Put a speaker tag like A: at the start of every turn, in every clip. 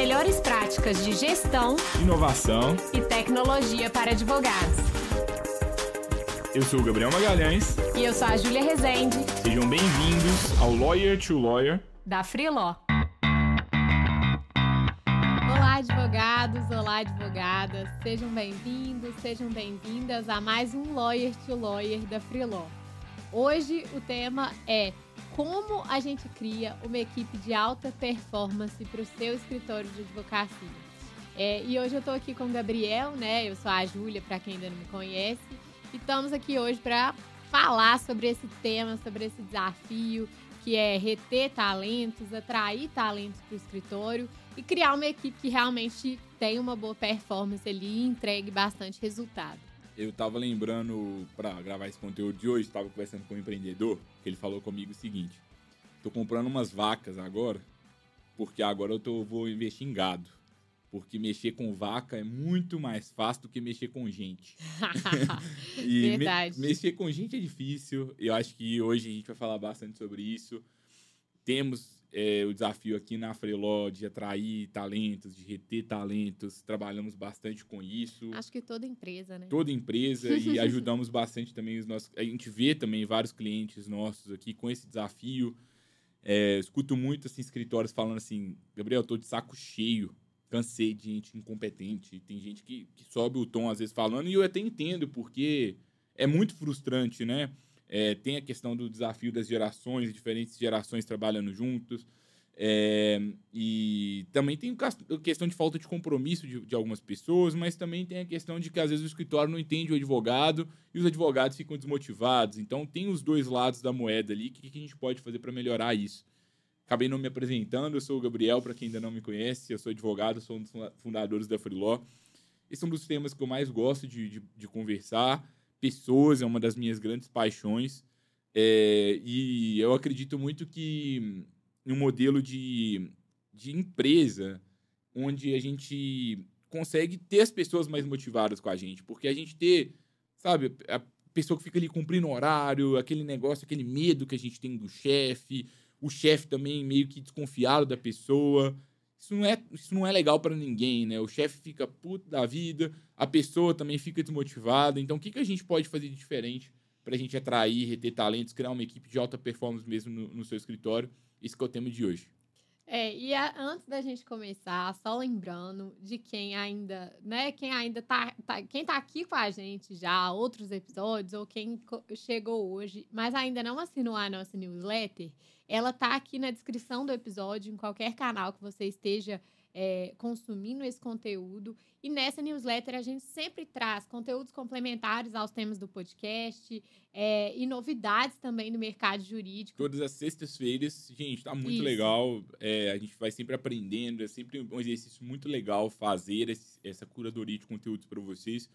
A: melhores práticas de gestão,
B: inovação
A: e tecnologia para advogados.
B: Eu sou o Gabriel Magalhães.
A: E eu sou a Júlia Rezende.
B: Sejam bem-vindos ao Lawyer to Lawyer
A: da Freeló. Olá, advogados, olá, advogadas. Sejam bem-vindos, sejam bem-vindas a mais um Lawyer to Lawyer da Freeló. Hoje o tema é como a gente cria uma equipe de alta performance para o seu escritório de advocacia. É, e hoje eu estou aqui com o Gabriel, né? Eu sou a Júlia, para quem ainda não me conhece. E estamos aqui hoje para falar sobre esse tema, sobre esse desafio que é reter talentos, atrair talentos para o escritório e criar uma equipe que realmente tenha uma boa performance ali e entregue bastante resultado
B: eu tava lembrando, para gravar esse conteúdo de hoje, tava conversando com um empreendedor, que ele falou comigo o seguinte: tô comprando umas vacas agora, porque agora eu tô, vou investir em gado. Porque mexer com vaca é muito mais fácil do que mexer com gente.
A: e Verdade.
B: Me, mexer com gente é difícil. Eu acho que hoje a gente vai falar bastante sobre isso. Temos é, o desafio aqui na Freeló de atrair talentos, de reter talentos. Trabalhamos bastante com isso.
A: Acho que toda empresa, né?
B: Toda empresa e ajudamos bastante também os nossos. A gente vê também vários clientes nossos aqui com esse desafio. É, escuto muito assim, escritórios falando assim: Gabriel, eu tô de saco cheio, cansei de gente incompetente. Tem gente que, que sobe o tom às vezes falando, e eu até entendo, porque é muito frustrante, né? É, tem a questão do desafio das gerações, diferentes gerações trabalhando juntos. É, e também tem a questão de falta de compromisso de, de, algumas pessoas, mas também tem a questão de que às vezes o escritório não entende o advogado e os advogados ficam desmotivados. Então tem os dois lados da moeda ali. O que, que a gente pode fazer para melhorar isso? Acabei não me apresentando, eu sou o Gabriel, para quem ainda não me conhece, eu sou advogado, sou um dos fundadores da Freeló. Esse é um dos temas que eu mais gosto de, de, de conversar pessoas é uma das minhas grandes paixões. É, e eu acredito muito que um modelo de, de empresa onde a gente consegue ter as pessoas mais motivadas com a gente, porque a gente ter, sabe, a pessoa que fica ali cumprindo horário, aquele negócio, aquele medo que a gente tem do chefe, o chefe também meio que desconfiado da pessoa. Isso não é, isso não é legal para ninguém, né? O chefe fica puto da vida, a pessoa também fica desmotivada. Então, o que, que a gente pode fazer de diferente para a gente atrair, reter talentos, criar uma equipe de alta performance mesmo no, no seu escritório? Que é o tema de hoje.
A: É, e a, antes da gente começar, só lembrando de quem ainda, né, quem ainda tá, tá, quem tá aqui com a gente já, outros episódios, ou quem chegou hoje, mas ainda não assinou a nossa newsletter, ela tá aqui na descrição do episódio, em qualquer canal que você esteja é, consumindo esse conteúdo. E nessa newsletter a gente sempre traz conteúdos complementares aos temas do podcast é, e novidades também no mercado jurídico.
B: Todas as sextas-feiras, gente, tá muito Isso. legal. É, a gente vai sempre aprendendo, é sempre um exercício muito legal fazer esse, essa curadoria de conteúdos para vocês.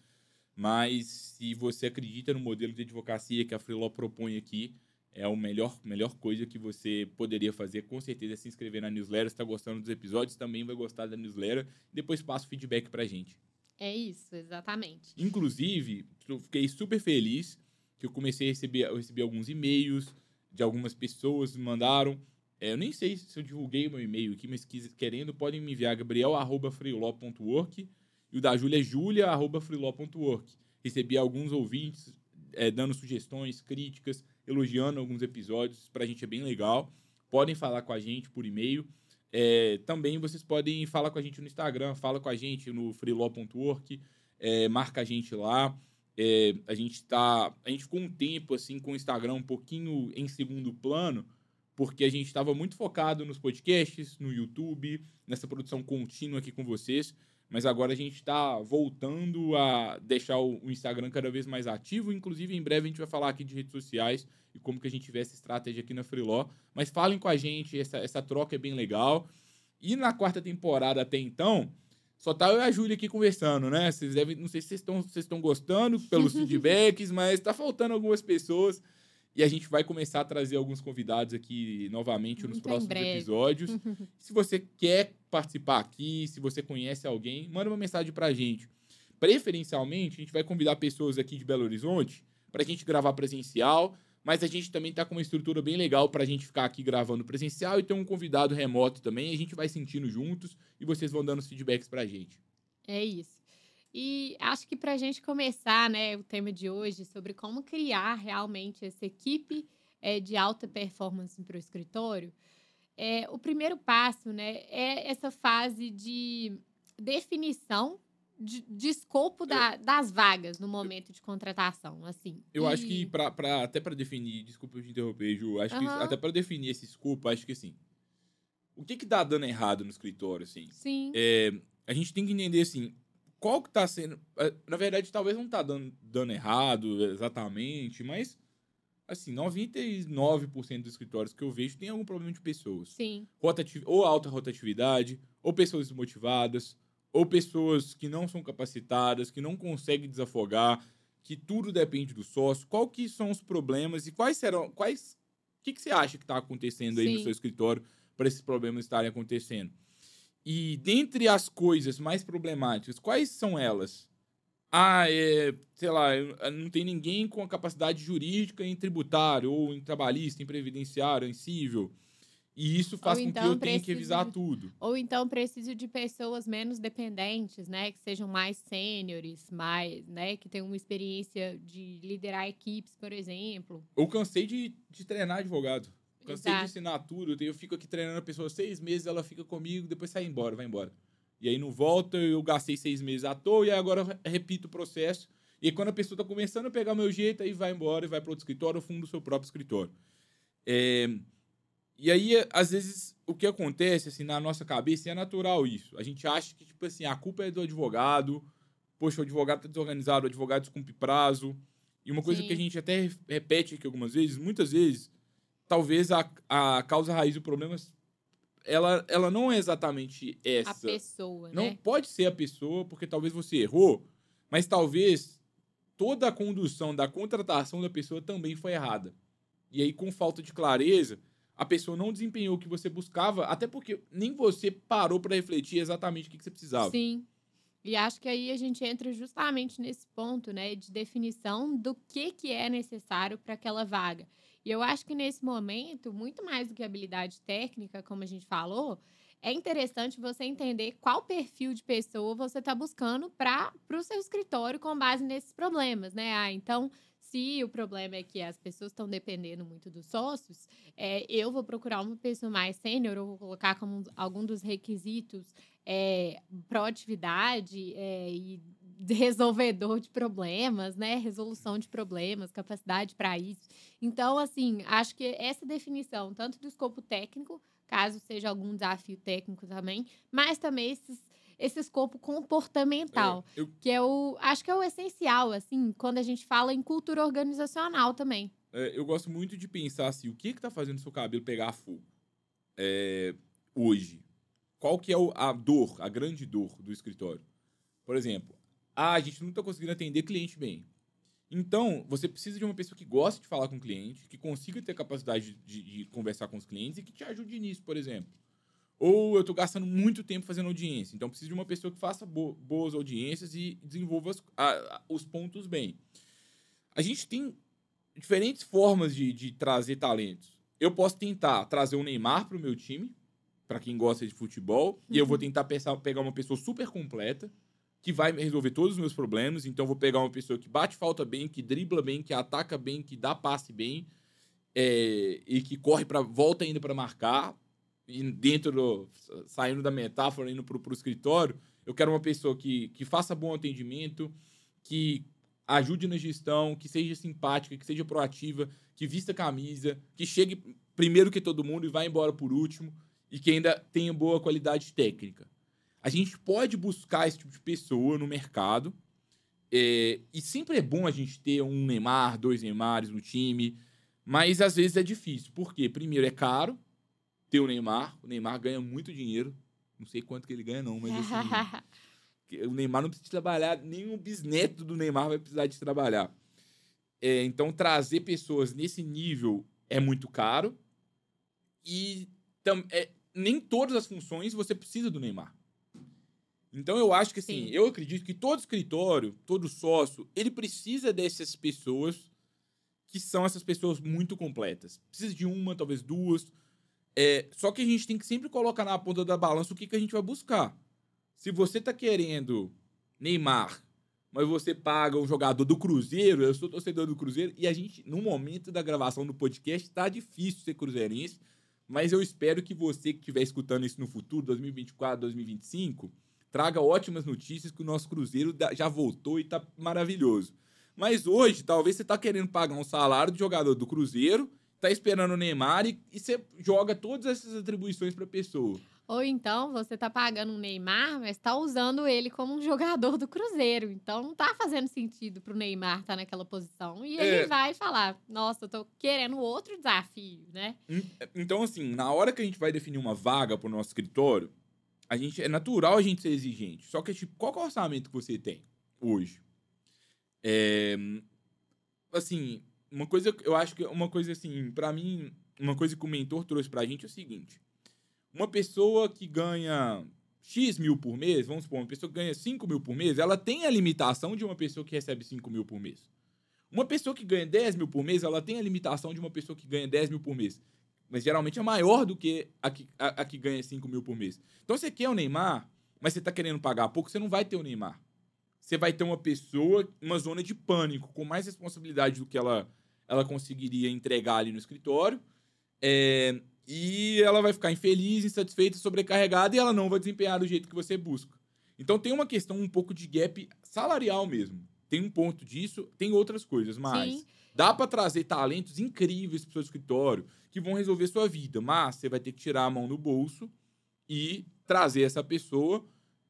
B: Mas se você acredita no modelo de advocacia que a Freeló propõe aqui, é a melhor, melhor coisa que você poderia fazer. Com certeza é se inscrever na newsletter. Se está gostando dos episódios, também vai gostar da newsletter. Depois passa o feedback para gente.
A: É isso, exatamente.
B: Inclusive, eu fiquei super feliz que eu comecei a receber, eu recebi alguns e-mails de algumas pessoas me mandaram. É, eu nem sei se eu divulguei o meu e-mail aqui, mas querendo, podem me enviar gabriel.freeló.work e o da Júlia é julia.freeló.work. Recebi alguns ouvintes é, dando sugestões, críticas, elogiando alguns episódios. Para a gente é bem legal. Podem falar com a gente por e-mail. É, também vocês podem falar com a gente no Instagram, fala com a gente no freelaw.work, é, marca a gente lá. É, a gente tá. A gente ficou um tempo assim com o Instagram um pouquinho em segundo plano, porque a gente estava muito focado nos podcasts, no YouTube, nessa produção contínua aqui com vocês. Mas agora a gente está voltando a deixar o Instagram cada vez mais ativo. Inclusive, em breve a gente vai falar aqui de redes sociais e como que a gente tiver essa estratégia aqui na Freeló. Mas falem com a gente, essa, essa troca é bem legal. E na quarta temporada até então, só tá eu e a Júlia aqui conversando, né? Vocês devem, não sei se vocês estão, vocês estão gostando pelos feedbacks, mas tá faltando algumas pessoas. E a gente vai começar a trazer alguns convidados aqui novamente Muito nos próximos episódios. se você quer participar aqui, se você conhece alguém, manda uma mensagem pra gente. Preferencialmente, a gente vai convidar pessoas aqui de Belo Horizonte para a gente gravar presencial, mas a gente também tá com uma estrutura bem legal pra gente ficar aqui gravando presencial e ter um convidado remoto também. A gente vai sentindo juntos e vocês vão dando os feedbacks pra gente.
A: É isso. E acho que para a gente começar, né, o tema de hoje sobre como criar realmente essa equipe é, de alta performance para o escritório, é, o primeiro passo, né, é essa fase de definição de, de escopo da, das vagas no momento de contratação, assim.
B: Eu
A: E-
B: acho que pra, pra- até pra definir, desculpa eu te interromper, Ju, acho que
A: Aham.
B: até pra definir esse escopo, acho que assim, o que que tá dando errado no escritório, assim?
A: Sim,
B: É, a gente tem que entender assim, qual que tá sendo. é, Na verdade, talvez não tá dando, dando errado exatamente, mas assim, 99% dos escritórios que eu vejo tem algum problema de pessoas.
A: sim,
B: Rotati- ou alta rotatividade, ou pessoas desmotivadas, ou pessoas que não são capacitadas, que não conseguem desafogar, que tudo depende do sócio. Qual que são os problemas e quais serão, quais, o que, que você acha que está acontecendo aí no
A: Sim.
B: seu escritório para esses problemas estarem acontecendo? E dentre as coisas mais problemáticas, quais são elas? Ah, é, sei lá, eu- não tem ninguém com a capacidade jurídica em tributário, ou em trabalhista, em previdenciário, em civil. E isso faz com
A: então
B: que eu tenha que revisar
A: de-
B: tudo.
A: Ou então preciso de pessoas menos dependentes, né? Que sejam mais sêniores, mais, né? Que tenham uma experiência de liderar equipes, por exemplo.
B: Eu cansei de, de treinar advogado. Cansei de ensinar tudo. Eu fico aqui treinando a pessoa seis meses, ela fica comigo, depois sai embora, vai embora. E aí não volta, eu gastei seis meses à toa, e agora repito o processo. E quando a pessoa tá começando a pegar o meu jeito, aí vai embora e vai para outro escritório, ou funda o seu próprio escritório. É, E aí, às vezes, o que acontece, assim, na nossa cabeça, e é natural isso. A gente acha que, tipo assim, a culpa é do advogado, poxa, o advogado tá desorganizado, o advogado descumpre prazo. E uma coisa
A: Sim.
B: que a gente até repete aqui algumas vezes, muitas vezes, talvez a, a causa raiz do problema, ela, ela não é exatamente
A: A
B: essa.
A: pessoa,
B: Não
A: né?
B: pode ser a pessoa, porque talvez você errou, mas talvez toda a condução da contratação da pessoa também foi errada. E aí, com falta de clareza, a pessoa não desempenhou o que você buscava, até porque nem você parou para refletir exatamente o que que você precisava.
A: Sim. E acho que aí a gente entra justamente nesse ponto, né, de definição do que, que é necessário para aquela vaga. E eu acho que nesse momento, muito mais do que habilidade técnica, como a gente falou, é interessante você entender qual perfil de pessoa você está buscando para o seu escritório com base nesses problemas, né? Ah, então, se o problema é que as pessoas estão dependendo muito dos sócios, é, eu vou procurar uma pessoa mais sênior, eu vou colocar como um- algum dos requisitos é, proatividade é, e resolvedor de problemas, né? Resolução de problemas, capacidade para isso. Então, assim, acho que essa definição, tanto do escopo técnico, caso seja algum desafio técnico também, mas também esses, esse escopo comportamental,
B: É, eu,
A: que é o, acho que é o essencial, assim, quando a gente fala em cultura organizacional também.
B: é, eu gosto muito de pensar assim, o que que tá fazendo seu cabelo pegar fogo é, hoje? Qual que é o- a dor, a grande dor do escritório? Por exemplo, ah, a gente não está conseguindo atender cliente bem. Então, você precisa de uma pessoa que goste de falar com o cliente, que consiga ter capacidade de, de conversar com os clientes e que te ajude nisso, por exemplo. Ou eu estou gastando muito tempo fazendo audiência, então preciso de uma pessoa que faça bo- boas audiências e desenvolva as- a- a- os pontos bem. A gente tem diferentes formas de, de trazer talentos. Eu posso tentar trazer o Neymar para o meu time, para quem gosta de futebol, e eu vou tentar pensar- pegar uma pessoa super completa, que vai resolver todos os meus problemas. Então, vou pegar uma pessoa que bate falta bem, que dribla bem, que ataca bem, que dá passe bem, é, e que corre para volta ainda para marcar. E dentro do, saindo da metáfora, indo para o escritório, eu quero uma pessoa que, que faça bom atendimento, que ajude na gestão, que seja simpática, que seja proativa, que vista camisa, que chegue primeiro que todo mundo e vá embora por último, e que ainda tenha boa qualidade técnica. A gente pode buscar esse tipo de pessoa no mercado, é, e sempre é bom a gente ter um Neymar, dois Neymares no time, mas às vezes é difícil. Por quê? Primeiro, é caro ter o Neymar, o Neymar ganha muito dinheiro, não sei quanto que ele ganha não, mas assim... O Neymar não precisa trabalhar, o bisneto do Neymar vai precisar de trabalhar. É, então, trazer pessoas nesse nível é muito caro. E tam, é, nem todas as funções você precisa do Neymar. Então, eu acho que assim,
A: Sim.
B: eu acredito que todo escritório, todo sócio, ele precisa dessas pessoas que são essas pessoas muito completas. Precisa de uma, talvez duas. É, só que a gente tem que sempre colocar na ponta da balança o que, que a gente vai buscar. Se você tá querendo Neymar, mas você paga um jogador do Cruzeiro, eu sou torcedor do Cruzeiro, e a gente, no momento da gravação do podcast, tá difícil ser cruzeirense, mas eu espero que você que estiver escutando isso no futuro, 2024, 2025, traga ótimas notícias que o nosso Cruzeiro já voltou e tá maravilhoso. Mas hoje, talvez você tá querendo pagar um salário de jogador do Cruzeiro, tá esperando o Neymar e, e você joga todas essas atribuições pra pessoa.
A: Ou então você tá pagando um Neymar, mas tá usando ele como um jogador do Cruzeiro. Então não tá fazendo sentido pro Neymar estar tá naquela posição. E ele é. vai falar: Nossa, eu tô querendo outro desafio, né?
B: Então, assim, na hora que a gente vai definir uma vaga pro nosso escritório, a gente, é natural a gente ser exigente. Só que, tipo, qual é o orçamento que você tem hoje? É, assim, uma coisa, eu acho que uma coisa assim, para mim, uma coisa que o mentor trouxe pra gente é o seguinte uma pessoa que ganha X mil por mês, vamos supor, uma pessoa que ganha 5 mil por mês, ela tem a limitação de uma pessoa que recebe 5 mil por mês. Uma pessoa que ganha 10 mil por mês, ela tem a limitação de uma pessoa que ganha 10 mil por mês. Mas geralmente é maior do que a que, a, a que ganha 5 mil por mês. Então você quer o Neymar, mas você está querendo pagar pouco, você não vai ter o Neymar. Você vai ter uma pessoa, uma zona de pânico, com mais responsabilidade do que ela, ela conseguiria entregar ali no escritório. É, e ela vai ficar infeliz, insatisfeita, sobrecarregada e ela não vai desempenhar do jeito que você busca. Então tem uma questão um pouco de gap salarial mesmo. Tem um ponto disso, tem outras coisas, mas Sim. dá para trazer talentos incríveis pro seu escritório que vão resolver sua vida, mas você vai ter que tirar a mão do bolso e trazer essa pessoa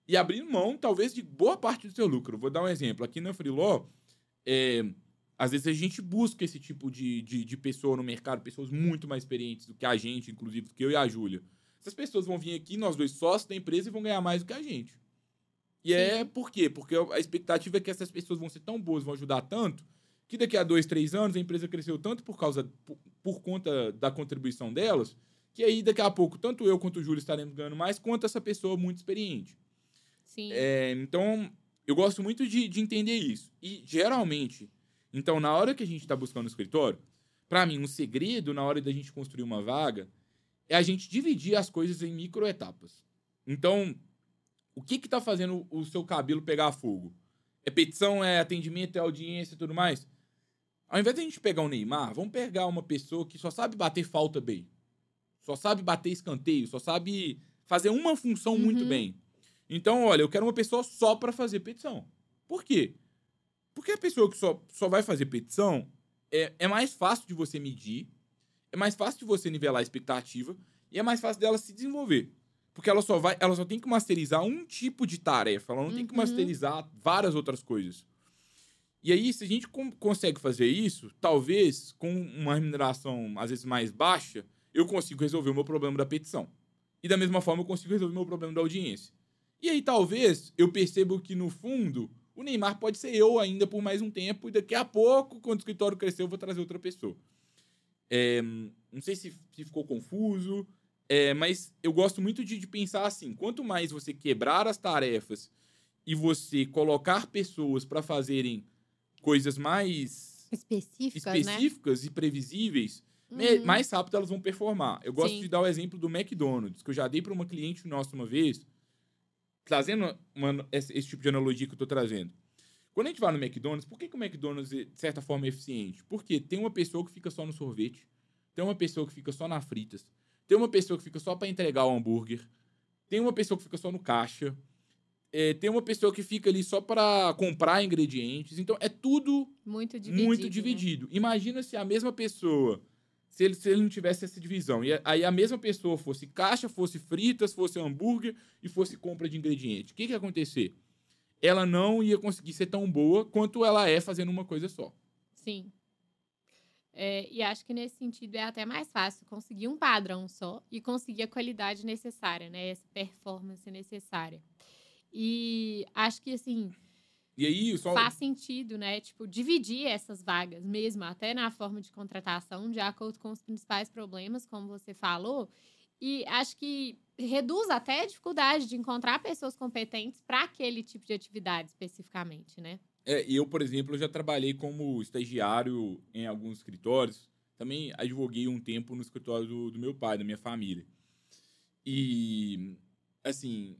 B: e abrir mão, talvez, de boa parte do seu lucro. Vou dar um exemplo. Aqui na Freeló, é, às vezes a gente busca esse tipo de, de, de, pessoa no mercado, pessoas muito mais experientes do que a gente, inclusive do que eu e a Júlia. Essas pessoas vão vir aqui, nós dois sócios da empresa, e vão ganhar mais do que a gente. E Sim. é por quê? Porque a expectativa é que essas pessoas vão ser tão boas, vão ajudar tanto, que daqui a dois, três anos a empresa cresceu tanto por causa por, por conta da contribuição delas, que aí daqui a pouco tanto eu quanto o Júlio estaremos ganhando mais, quanto essa pessoa muito experiente.
A: Sim.
B: É, então, eu gosto muito de, de entender isso. E geralmente então, na hora que a gente está buscando um escritório, para mim, um segredo na hora da gente construir uma vaga é a gente dividir as coisas em microetapas. Então, o que que tá fazendo o seu cabelo pegar fogo? É petição, é atendimento, é audiência e tudo mais? Ao invés de a gente pegar o Neymar, vamos pegar uma pessoa que só sabe bater falta bem. Só sabe bater escanteio, só sabe fazer uma função uhum. muito bem. Então, olha, eu quero uma pessoa só para fazer petição. Por quê? Porque a pessoa que só, só vai fazer petição é, é mais fácil de você medir, é mais fácil de você nivelar a expectativa e é mais fácil dela se desenvolver. Porque ela só vai, ela só tem que masterizar um tipo de tarefa, ela não uhum. tem que uhum. masterizar várias outras coisas. E aí, se a gente consegue fazer isso, talvez com uma remuneração às vezes mais baixa, eu consigo resolver o meu problema da petição. E da mesma forma, eu consigo resolver o meu problema da audiência. E aí, talvez, eu perceba que, no fundo, o Neymar pode ser eu ainda por mais um tempo, e daqui a pouco, quando o escritório crescer, eu vou trazer outra pessoa. É, não sei se, se ficou confuso, é, mas eu gosto muito de, de, pensar assim: quanto mais você quebrar as tarefas e você colocar pessoas para fazerem coisas mais
A: específicas,
B: específicas
A: né?
B: e previsíveis, uhum. mais rápido elas vão performar. Eu gosto Sim. de dar o exemplo do McDonald's, que eu já dei para uma cliente nossa uma vez trazendo uma, esse, esse, tipo de analogia que eu estou trazendo. Quando a gente vai no McDonald's, por que, que o McDonald's, de certa forma, é eficiente? Porque tem uma pessoa que fica só no sorvete, tem uma pessoa que fica só na fritas, tem uma pessoa que fica só para entregar o hambúrguer, tem uma pessoa que fica só no caixa, é, tem uma pessoa que fica ali só para comprar ingredientes. Então, é tudo
A: muito dividido.
B: Muito dividido. Né? Imagina se a mesma pessoa se ele, se ele não tivesse essa divisão. E aí a mesma pessoa fosse caixa, fosse fritas, fosse hambúrguer e fosse compra de ingrediente. O que, que ia acontecer? Ela não ia conseguir ser tão boa quanto ela é fazendo uma coisa só.
A: Sim. É, e acho que nesse sentido é até mais fácil conseguir um padrão só e conseguir a qualidade necessária, né? Essa performance necessária. E acho que, assim,
B: e aí, só...
A: Faz sentido, né? Tipo, dividir essas vagas mesmo, até na forma de contratação, de acordo com os principais problemas, como você falou. E acho que reduz até a dificuldade de encontrar pessoas competentes para aquele tipo de atividade especificamente, né?
B: É, eu, por exemplo, já trabalhei como estagiário em alguns escritórios. Também advoguei um tempo no escritório do, do meu pai, da minha família. E, assim,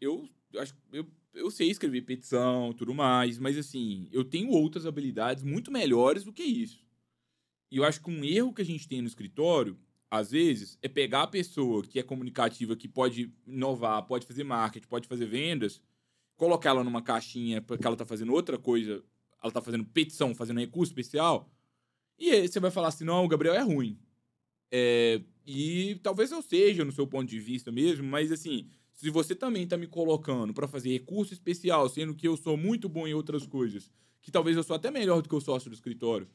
B: eu acho eu, eu sei escrever petição tudo mais, mas, assim, eu tenho outras habilidades muito melhores do que isso. E eu acho que um erro que a gente tem no escritório, às vezes, é pegar a pessoa que é comunicativa, que pode inovar, pode fazer marketing, pode fazer vendas, colocar ela numa caixinha porque ela tá fazendo outra coisa, ela tá fazendo petição, fazendo recurso especial, e aí você vai falar assim, não, o Gabriel é ruim. É, e talvez eu seja, no seu ponto de vista mesmo, mas assim, se você também tá me colocando para fazer recurso especial, sendo que eu sou muito bom em outras coisas, que talvez eu sou até melhor do que o sócio do escritório,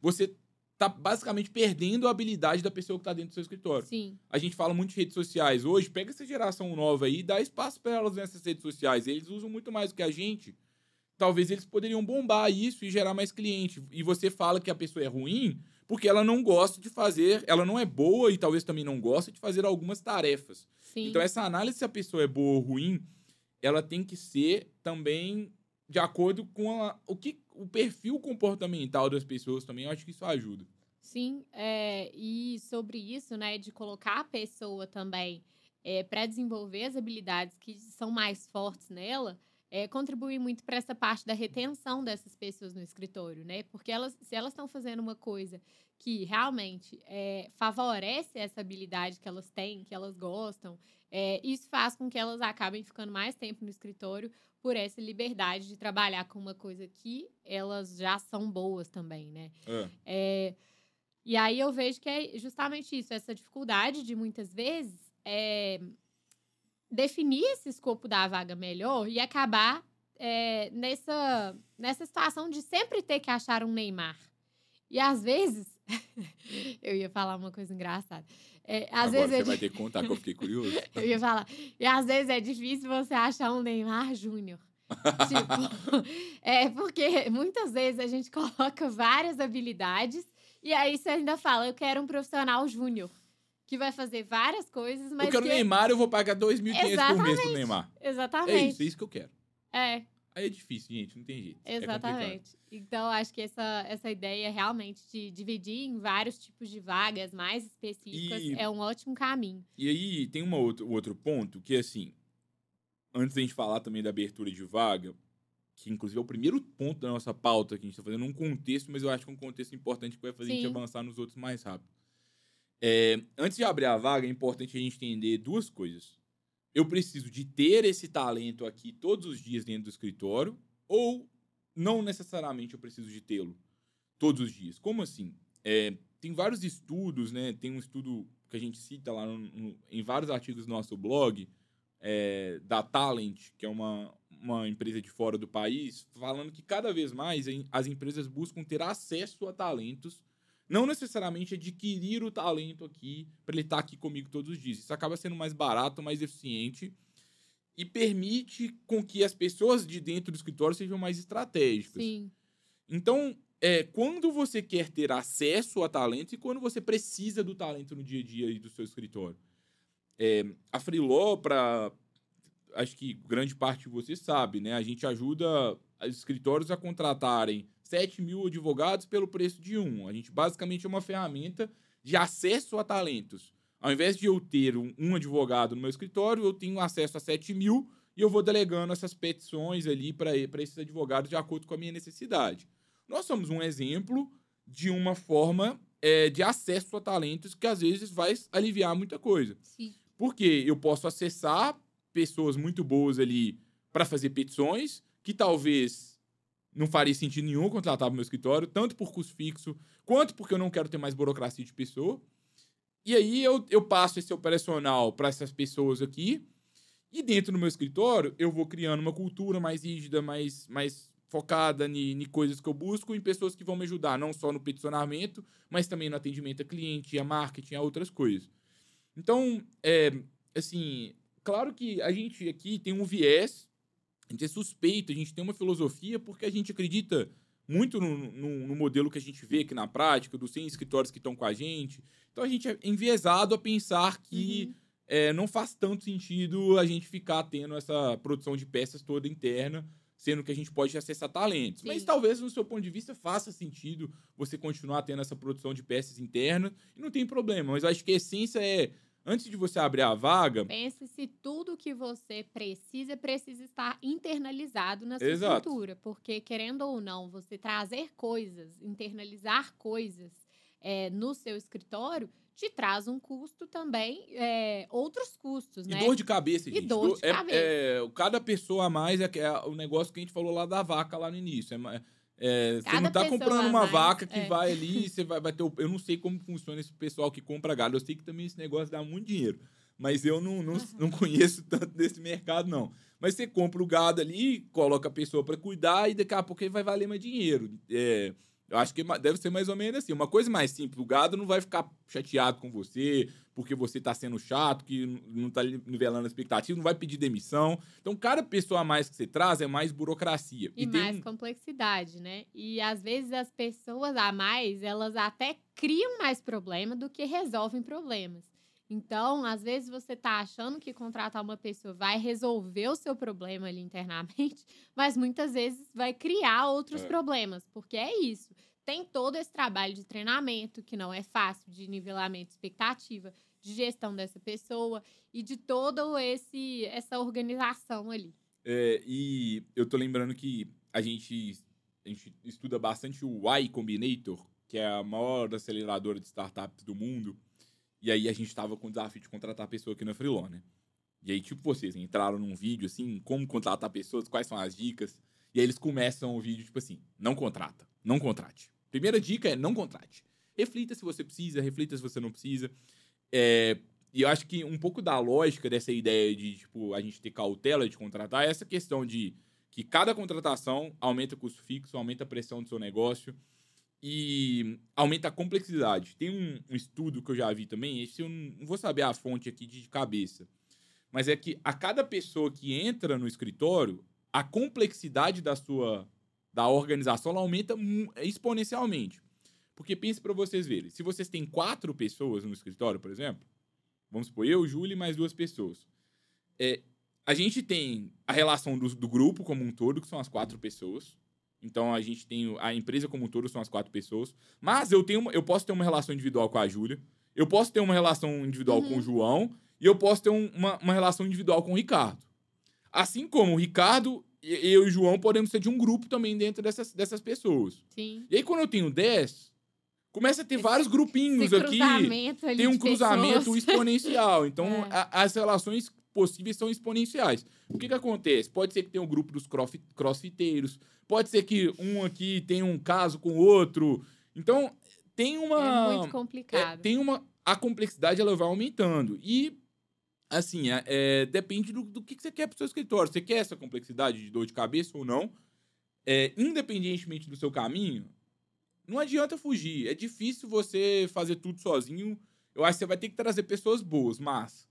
B: você tá basicamente perdendo a habilidade da pessoa que tá dentro do seu escritório.
A: Sim.
B: A gente fala muito de redes sociais hoje, pega essa geração nova aí e dá espaço para elas nessas redes sociais. Eles usam muito mais do que a gente. Talvez eles poderiam bombar isso e gerar mais cliente. E você fala que a pessoa é ruim porque ela não gosta de fazer, ela não é boa e talvez também não gosta de fazer algumas tarefas.
A: Sim.
B: Então essa análise se a pessoa é boa ou ruim, ela tem que ser também de acordo com a, o que o perfil comportamental das pessoas também. Eu acho que isso ajuda.
A: Sim, é, e sobre isso, né, de colocar a pessoa também é, para desenvolver as habilidades que são mais fortes nela, é, contribui muito para essa parte da retenção dessas pessoas no escritório, né? Porque elas, se elas estão fazendo uma coisa que realmente é, favorece essa habilidade que elas têm, que elas gostam, é, isso faz com que elas acabem ficando mais tempo no escritório por essa liberdade de trabalhar com uma coisa que elas já são boas também, né?
B: É.
A: É, e aí eu vejo que é justamente isso, essa dificuldade de muitas vezes é, definir esse escopo da vaga melhor e acabar é, nessa, nessa situação de sempre ter que achar um Neymar. E às vezes, eu ia falar uma coisa engraçada. É, às
B: Agora
A: vezes
B: você
A: é
B: vai ter que contar que eu fiquei curioso.
A: eu ia falar. E às vezes é difícil você achar um Neymar Júnior. tipo, é porque muitas vezes a gente coloca várias habilidades e aí você ainda fala, eu quero um profissional júnior que vai fazer várias coisas, mas
B: eu quero
A: que...
B: Neymar, eu vou pagar 2.500 por mês pro Neymar.
A: Exatamente.
B: É isso, é isso que eu quero.
A: É,
B: Aí é difícil, gente, não tem jeito. É
A: exatamente. então, acho que essa, essa ideia realmente de dividir em vários tipos de vagas mais específicas
B: E-
A: é um ótimo caminho.
B: E aí tem uma outro, outro ponto que, assim, antes da gente falar também da abertura de vaga, que inclusive é o primeiro ponto da nossa pauta que a gente está fazendo, um contexto, mas eu acho que é um contexto importante que vai fazer a gente
A: Sim.
B: avançar nos outros mais rápido. É, antes de abrir a vaga, é importante a gente entender duas coisas. Eu preciso de ter esse talento aqui todos os dias dentro do escritório, ou não necessariamente eu preciso de tê-lo todos os dias. Como assim? É, tem vários estudos, né? Tem um estudo que a gente cita lá no- no- em vários artigos do nosso blog, é, da Talent, que é uma, uma empresa de fora do país, falando que cada vez mais as empresas buscam ter acesso a talentos, não necessariamente adquirir o talento aqui para ele estar aqui comigo todos os dias. Isso acaba sendo mais barato, mais eficiente e permite com que as pessoas de dentro do escritório sejam mais estratégicas.
A: Sim,
B: Então, é, quando você quer ter acesso a talento e quando você precisa do talento no dia a dia do seu escritório. É, a Freeló, para acho que grande parte de você sabe, né? A gente ajuda os escritórios a contratarem 7 mil advogados pelo preço de um. A gente basicamente é uma ferramenta de acesso a talentos. Ao invés de eu ter um, advogado no meu escritório, eu tenho acesso a 7 mil e eu vou delegando essas petições ali para esses advogados de acordo com a minha necessidade. Nós somos um exemplo de uma forma é, de acesso a talentos que às vezes vai aliviar muita coisa.
A: sim.
B: Porque eu posso acessar pessoas muito boas ali para fazer petições, que talvez não faria sentido nenhum contratar para meu escritório, tanto por custo fixo, quanto porque eu não quero ter mais burocracia de pessoa. E aí eu, eu passo esse operacional para essas pessoas aqui, e dentro do meu escritório eu vou criando uma cultura mais rígida, mais, mais focada em coisas que eu busco, em pessoas que vão me ajudar, não só no peticionamento, mas também no atendimento a cliente, a marketing, a outras coisas. Então, é, assim, claro que a gente aqui tem um viés, a gente é suspeito, a gente tem uma filosofia, porque a gente acredita muito no, no, no modelo que a gente vê aqui na prática, dos 100 escritórios que estão com a gente. Então, a gente é enviesado a pensar que
A: Uhum.
B: é, não faz tanto sentido a gente ficar tendo essa produção de peças toda interna, sendo que a gente pode acessar talentos. Sim. Mas talvez, no seu ponto de vista, faça sentido você continuar tendo essa produção de peças internas e não tem problema. Mas eu acho que a essência é antes de você abrir a vaga.
A: Pense se tudo que você precisa precisa estar internalizado na sua Exato. estrutura. Porque, querendo ou não, você trazer coisas, internalizar coisas é, no seu escritório te traz um custo também, é, outros custos,
B: e
A: né?
B: E dor de cabeça,
A: gente. E dor de
B: é,
A: cabeça.
B: É, cada pessoa a mais é, é, o negócio que a gente falou lá da vaca lá no início. É, é você não tá comprando uma mais, vaca que é. vai ali, você vai, vai ter. Eu não sei como funciona esse pessoal que compra gado. Eu sei que também esse negócio dá muito dinheiro. Mas eu não, não, uhum. não conheço tanto desse mercado, não. Mas você compra o gado ali, coloca a pessoa para cuidar e daqui a pouco ele vai valer mais dinheiro. É, eu acho que deve ser mais ou menos assim. Uma coisa mais simples, o gado não vai ficar chateado com você, porque você está sendo chato, que não está nivelando a expectativa, não vai pedir demissão. Então, cada pessoa a mais que você traz é mais burocracia.
A: E, e mais complexidade, né? E às vezes as pessoas a mais, elas até criam mais problema do que resolvem problemas. Então, às vezes você está achando que contratar uma pessoa vai resolver o seu problema ali internamente, mas muitas vezes vai criar outros é. problemas, porque é isso. Tem todo esse trabalho de treinamento, que não é fácil, de nivelamento de expectativa, de gestão dessa pessoa e de toda esse essa organização ali.
B: É, e eu tô lembrando que a gente, a gente estuda bastante o Y Combinator, que é a maior aceleradora de startups do mundo. E aí a gente tava com o desafio de contratar pessoa aqui na Freelon, né? E aí, tipo, vocês entraram num vídeo, assim, como contratar pessoas, quais são as dicas. E aí eles começam o vídeo, tipo assim, não contrata, não contrate. Primeira dica é não contrate. Reflita se você precisa, reflita se você não precisa. É, e eu acho que um pouco da lógica dessa ideia de, tipo, a gente ter cautela de contratar é essa questão de que cada contratação aumenta o custo fixo, aumenta a pressão do seu negócio e aumenta a complexidade. Tem um, um, estudo que eu já vi também, esse eu não vou saber a fonte aqui de cabeça, mas é que a cada pessoa que entra no escritório, a complexidade da sua da organização ela aumenta exponencialmente. Porque pense para vocês verem, se vocês têm quatro pessoas no escritório, por exemplo, vamos supor eu, Júlio e mais duas pessoas, é, a gente tem a relação do, do grupo como um todo, que são as quatro pessoas, então a gente tem a empresa como um todo são as quatro pessoas. Mas eu tenho uma, eu posso ter uma relação individual com a Júlia, eu posso ter uma relação individual uhum. com o uhum. João e eu posso ter um, uma, uma relação individual com o Ricardo. Assim como o Ricardo, eu e o João podemos ser de um grupo também dentro dessas, dessas pessoas.
A: Sim.
B: E aí quando eu tenho 10, começa a ter esse, vários grupinhos aqui. Tem um cruzamento pessoas. exponencial. Então é. a, as relações possíveis são exponenciais. O que, que acontece? Pode ser que tenha um grupo dos crossfiteiros, pode ser que um aqui tenha um caso com o outro. Então, tem uma.
A: É muito complicado.
B: É, tem uma. A complexidade ela vai aumentando. E, assim, é, é depende do, do que, você quer para o seu escritório. Você quer essa complexidade de dor de cabeça ou não? É, independentemente do seu caminho, não adianta fugir. É difícil você fazer tudo sozinho. Eu acho que você vai ter que trazer pessoas boas, mas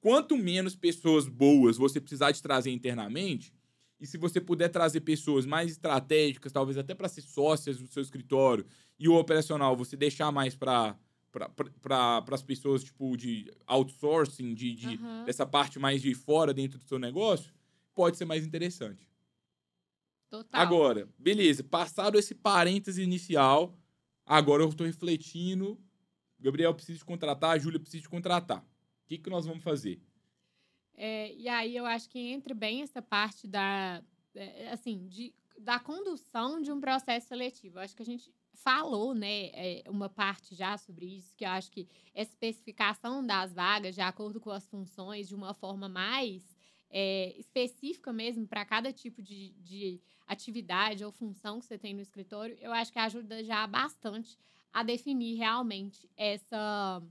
B: quanto menos pessoas boas você precisar de trazer internamente, e se você puder trazer pessoas mais estratégicas, talvez até para ser sócias do seu escritório, e o operacional você deixar mais para para as pessoas tipo de outsourcing, de, de uhum. dessa parte mais de fora dentro do seu negócio, pode ser mais interessante.
A: Total.
B: Agora, beleza, passado esse parêntese inicial, agora eu estou refletindo, Gabriel precisa de contratar, a Júlia precisa de contratar que, que nós vamos fazer?
A: É, e aí eu acho que entra bem essa parte da, é, assim, de, da condução de um processo seletivo. Eu acho que a gente falou, né, é, uma parte já sobre isso, que eu acho que essa especificação das vagas, de acordo com as funções, de uma forma mais é, específica mesmo para cada tipo de, de atividade ou função que você tem no escritório, eu acho que ajuda já bastante a definir realmente essa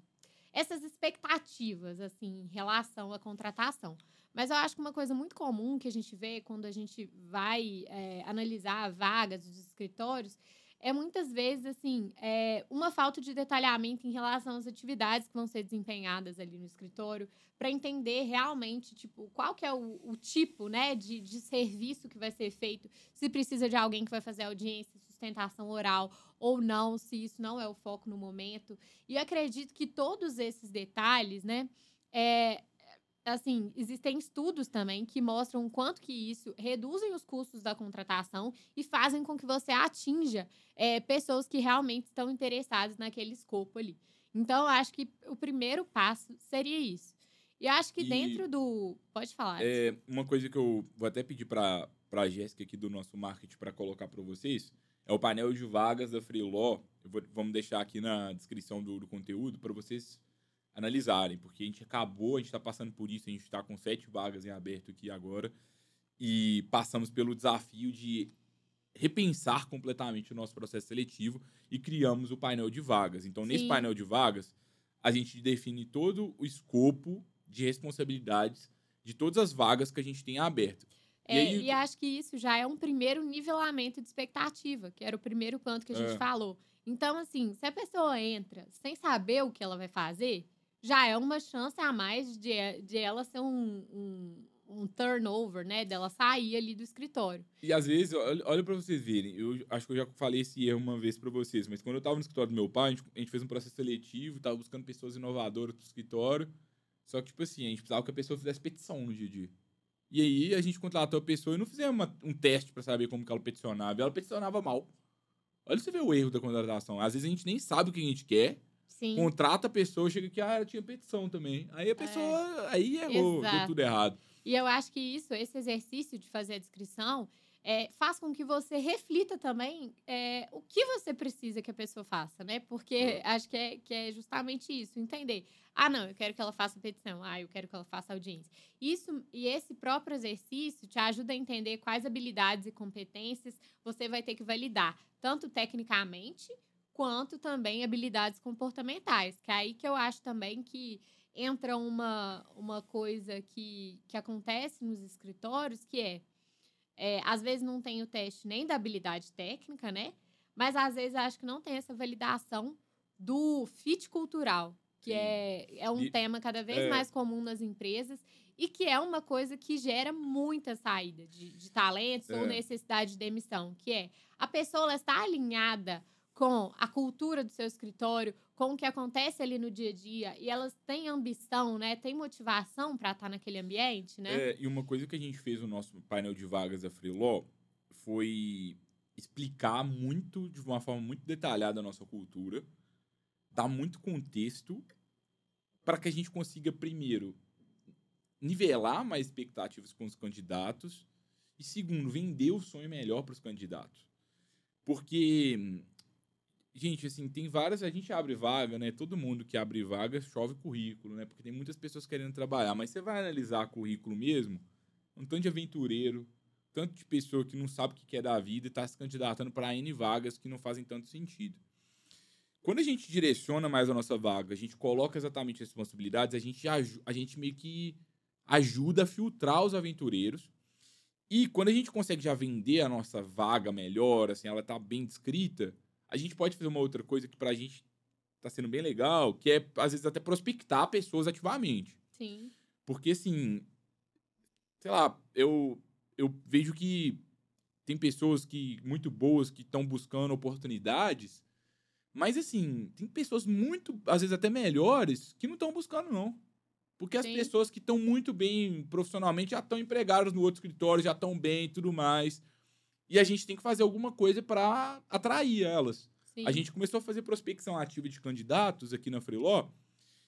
A: essas expectativas, assim, em relação à contratação. Mas eu acho que uma coisa muito comum que a gente vê quando a gente vai é, analisar vagas dos escritórios é muitas vezes, assim, é, uma falta de detalhamento em relação às atividades que vão ser desempenhadas ali no escritório, para entender realmente, tipo, qual que é o, o tipo, né, de, de serviço que vai ser feito, se precisa de alguém que vai fazer audiência, sustentação oral ou não, se isso não é o foco no momento. E acredito que todos esses detalhes, né, é, assim, existem estudos também que mostram o quanto que isso reduzem os custos da contratação e fazem com que você atinja é, pessoas que realmente estão interessadas naquele escopo ali. Então, eu acho que o primeiro passo seria isso. E eu acho que
B: E-
A: dentro do. Pode falar.
B: É, uma coisa que eu vou até pedir para a Jéssica aqui do nosso marketing para colocar para vocês é o painel de vagas da Freeló. Vou- vamos deixar aqui na descrição do, do conteúdo para vocês analisarem, porque a gente acabou, a gente está passando por isso, a gente está com sete vagas em aberto aqui agora e passamos pelo desafio de repensar completamente o nosso processo seletivo e criamos o painel de vagas. Então, nesse
A: Sim.
B: painel de vagas, a gente define todo o escopo de responsabilidades de todas as vagas que a gente tem aberto.
A: É,
B: e aí-
A: e acho que isso já é um primeiro nivelamento de expectativa, que era o primeiro ponto que a gente
B: É.
A: falou. Então, assim, se a pessoa entra sem saber o que ela vai fazer, já é uma chance a mais de, de ela ser um, um, um turnover, né? Dela sair ali do escritório.
B: E às vezes, olha, olha para vocês verem, eu acho que eu já falei esse erro uma vez para vocês, mas quando eu tava no escritório do meu pai, a gente, a gente fez um processo seletivo, tava buscando pessoas inovadoras pro escritório, só que, tipo assim, a gente precisava que a pessoa fizesse petição no dia a dia. E aí a gente contratou a pessoa e não fizemos uma- um teste para saber como que ela peticionava, ela peticionava mal. Olha você vê o erro da contratação. Às vezes a gente nem sabe o que a gente quer,
A: Sim.
B: contrata a pessoa, chega aqui, ah, ela tinha petição também. Aí a pessoa, aí errou, deu
A: Exato.
B: tudo errado.
A: E eu acho que isso, esse exercício de fazer a descrição, é, faz com que você reflita também é, o que você precisa que a pessoa faça, né? Porque
B: É.
A: acho que é, que é justamente isso, entender. Ah, não, eu quero que ela faça petição. Ah, eu quero que ela faça audiência. Isso e esse próprio exercício te ajuda a entender quais habilidades e competências você vai ter que validar, tanto tecnicamente quanto também habilidades comportamentais. Que é aí que eu acho também que entra uma, uma coisa que, que acontece nos escritórios, que é, é, às vezes não tem o teste nem da habilidade técnica, né? Mas às vezes acho que não tem essa validação do fit cultural, que
B: Sim.
A: é, é um
B: E-
A: tema cada vez
B: é.
A: mais comum nas empresas e que é uma coisa que gera muita saída de, de talentos ou
B: É.
A: necessidade de demissão, que é a pessoa está alinhada com a cultura do seu escritório, com o que acontece ali no dia a dia, e elas têm ambição, né? Têm motivação para estar naquele ambiente, né?
B: É, e uma coisa que a gente fez no nosso painel de vagas da Freeló foi explicar muito, de uma forma muito detalhada, a nossa cultura, dar muito contexto para que a gente consiga, primeiro, nivelar mais expectativas com os candidatos e, segundo, vender o sonho melhor para os candidatos. Porque, gente, assim, tem várias. A gente abre vaga, né? Todo mundo que abre vaga chove currículo, né? Porque tem muitas pessoas querendo trabalhar. Mas você vai analisar currículo mesmo, um tanto de aventureiro, tanto de pessoa que não sabe o que quer da vida e está se candidatando para N vagas que não fazem tanto sentido. Quando a gente direciona mais a nossa vaga, a gente coloca exatamente as responsabilidades, a gente, a gente meio que ajuda a filtrar os aventureiros. E quando a gente consegue já vender a nossa vaga melhor, assim, ela tá bem descrita, a gente pode fazer uma outra coisa que pra gente tá sendo bem legal, que é, às vezes, até prospectar pessoas ativamente.
A: Sim.
B: Porque, assim, sei lá, eu, eu vejo que tem pessoas que muito boas que estão buscando oportunidades, mas, assim, tem pessoas muito, às vezes até melhores, que não estão buscando, não. Porque as
A: Sim.
B: pessoas que estão muito bem profissionalmente já estão empregadas no outro escritório, já estão bem e tudo mais. E a gente tem que fazer alguma coisa para atrair elas.
A: Sim.
B: A gente começou a fazer prospecção ativa de candidatos aqui na Freeló.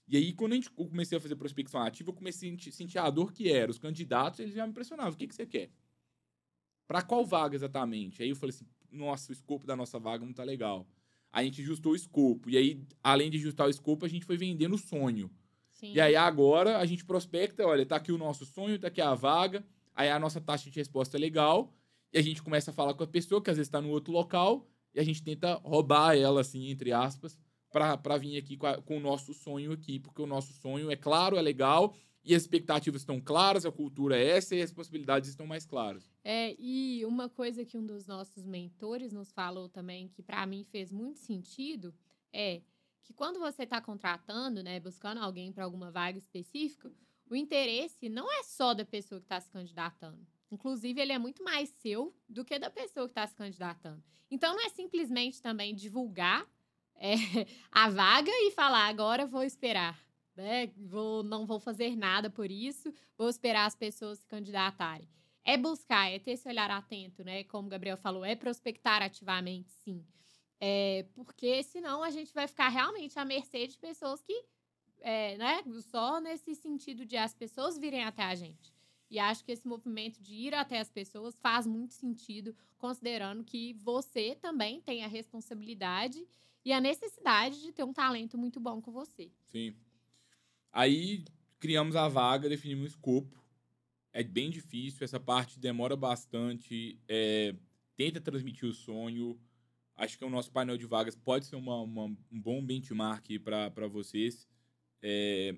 B: E aí, quando a gente, eu comecei a fazer prospecção ativa, eu comecei a sentir, a dor que era. Os candidatos, eles já me impressionavam. O que, que você quer? Para qual vaga exatamente? Aí eu falei assim, nossa, o escopo da nossa vaga não tá legal. Aí a gente ajustou o escopo. E aí, além de ajustar o escopo, a gente foi vendendo o sonho.
A: Sim.
B: E aí agora a gente prospecta, olha, tá aqui o nosso sonho, tá aqui a vaga, aí a nossa taxa de resposta é legal, e a gente começa a falar com a pessoa que às vezes está no outro local, e a gente tenta roubar ela, assim, entre aspas, pra vir aqui com, a- com o nosso sonho aqui, porque o nosso sonho é claro, é legal, e as expectativas estão claras, a cultura é essa, e as possibilidades estão mais claras.
A: É, e uma coisa que um dos nossos mentores nos falou também, que para mim fez muito sentido, é que quando você está contratando, né, buscando alguém para alguma vaga específica, o interesse não é só da pessoa que está se candidatando. Inclusive, ele é muito mais seu do que da pessoa que está se candidatando. Então, não é simplesmente também divulgar é, a vaga e falar, agora vou esperar. né? Vou, não vou fazer nada por isso, vou esperar as pessoas se candidatarem. É buscar, é ter esse olhar atento, né? Como o Gabriel falou, é prospectar ativamente, sim. É, porque senão a gente vai ficar realmente à mercê de pessoas que, é, né? Só nesse sentido de as pessoas virem até a gente. E acho que esse movimento de ir até as pessoas faz muito sentido, considerando que você também tem a responsabilidade e a necessidade de ter um talento muito bom com você.
B: Sim. Aí criamos a vaga, definimos o escopo. É bem difícil, essa parte demora bastante. É, tenta transmitir o sonho. Acho que o nosso painel de vagas pode ser uma, uma um bom benchmark para vocês. É,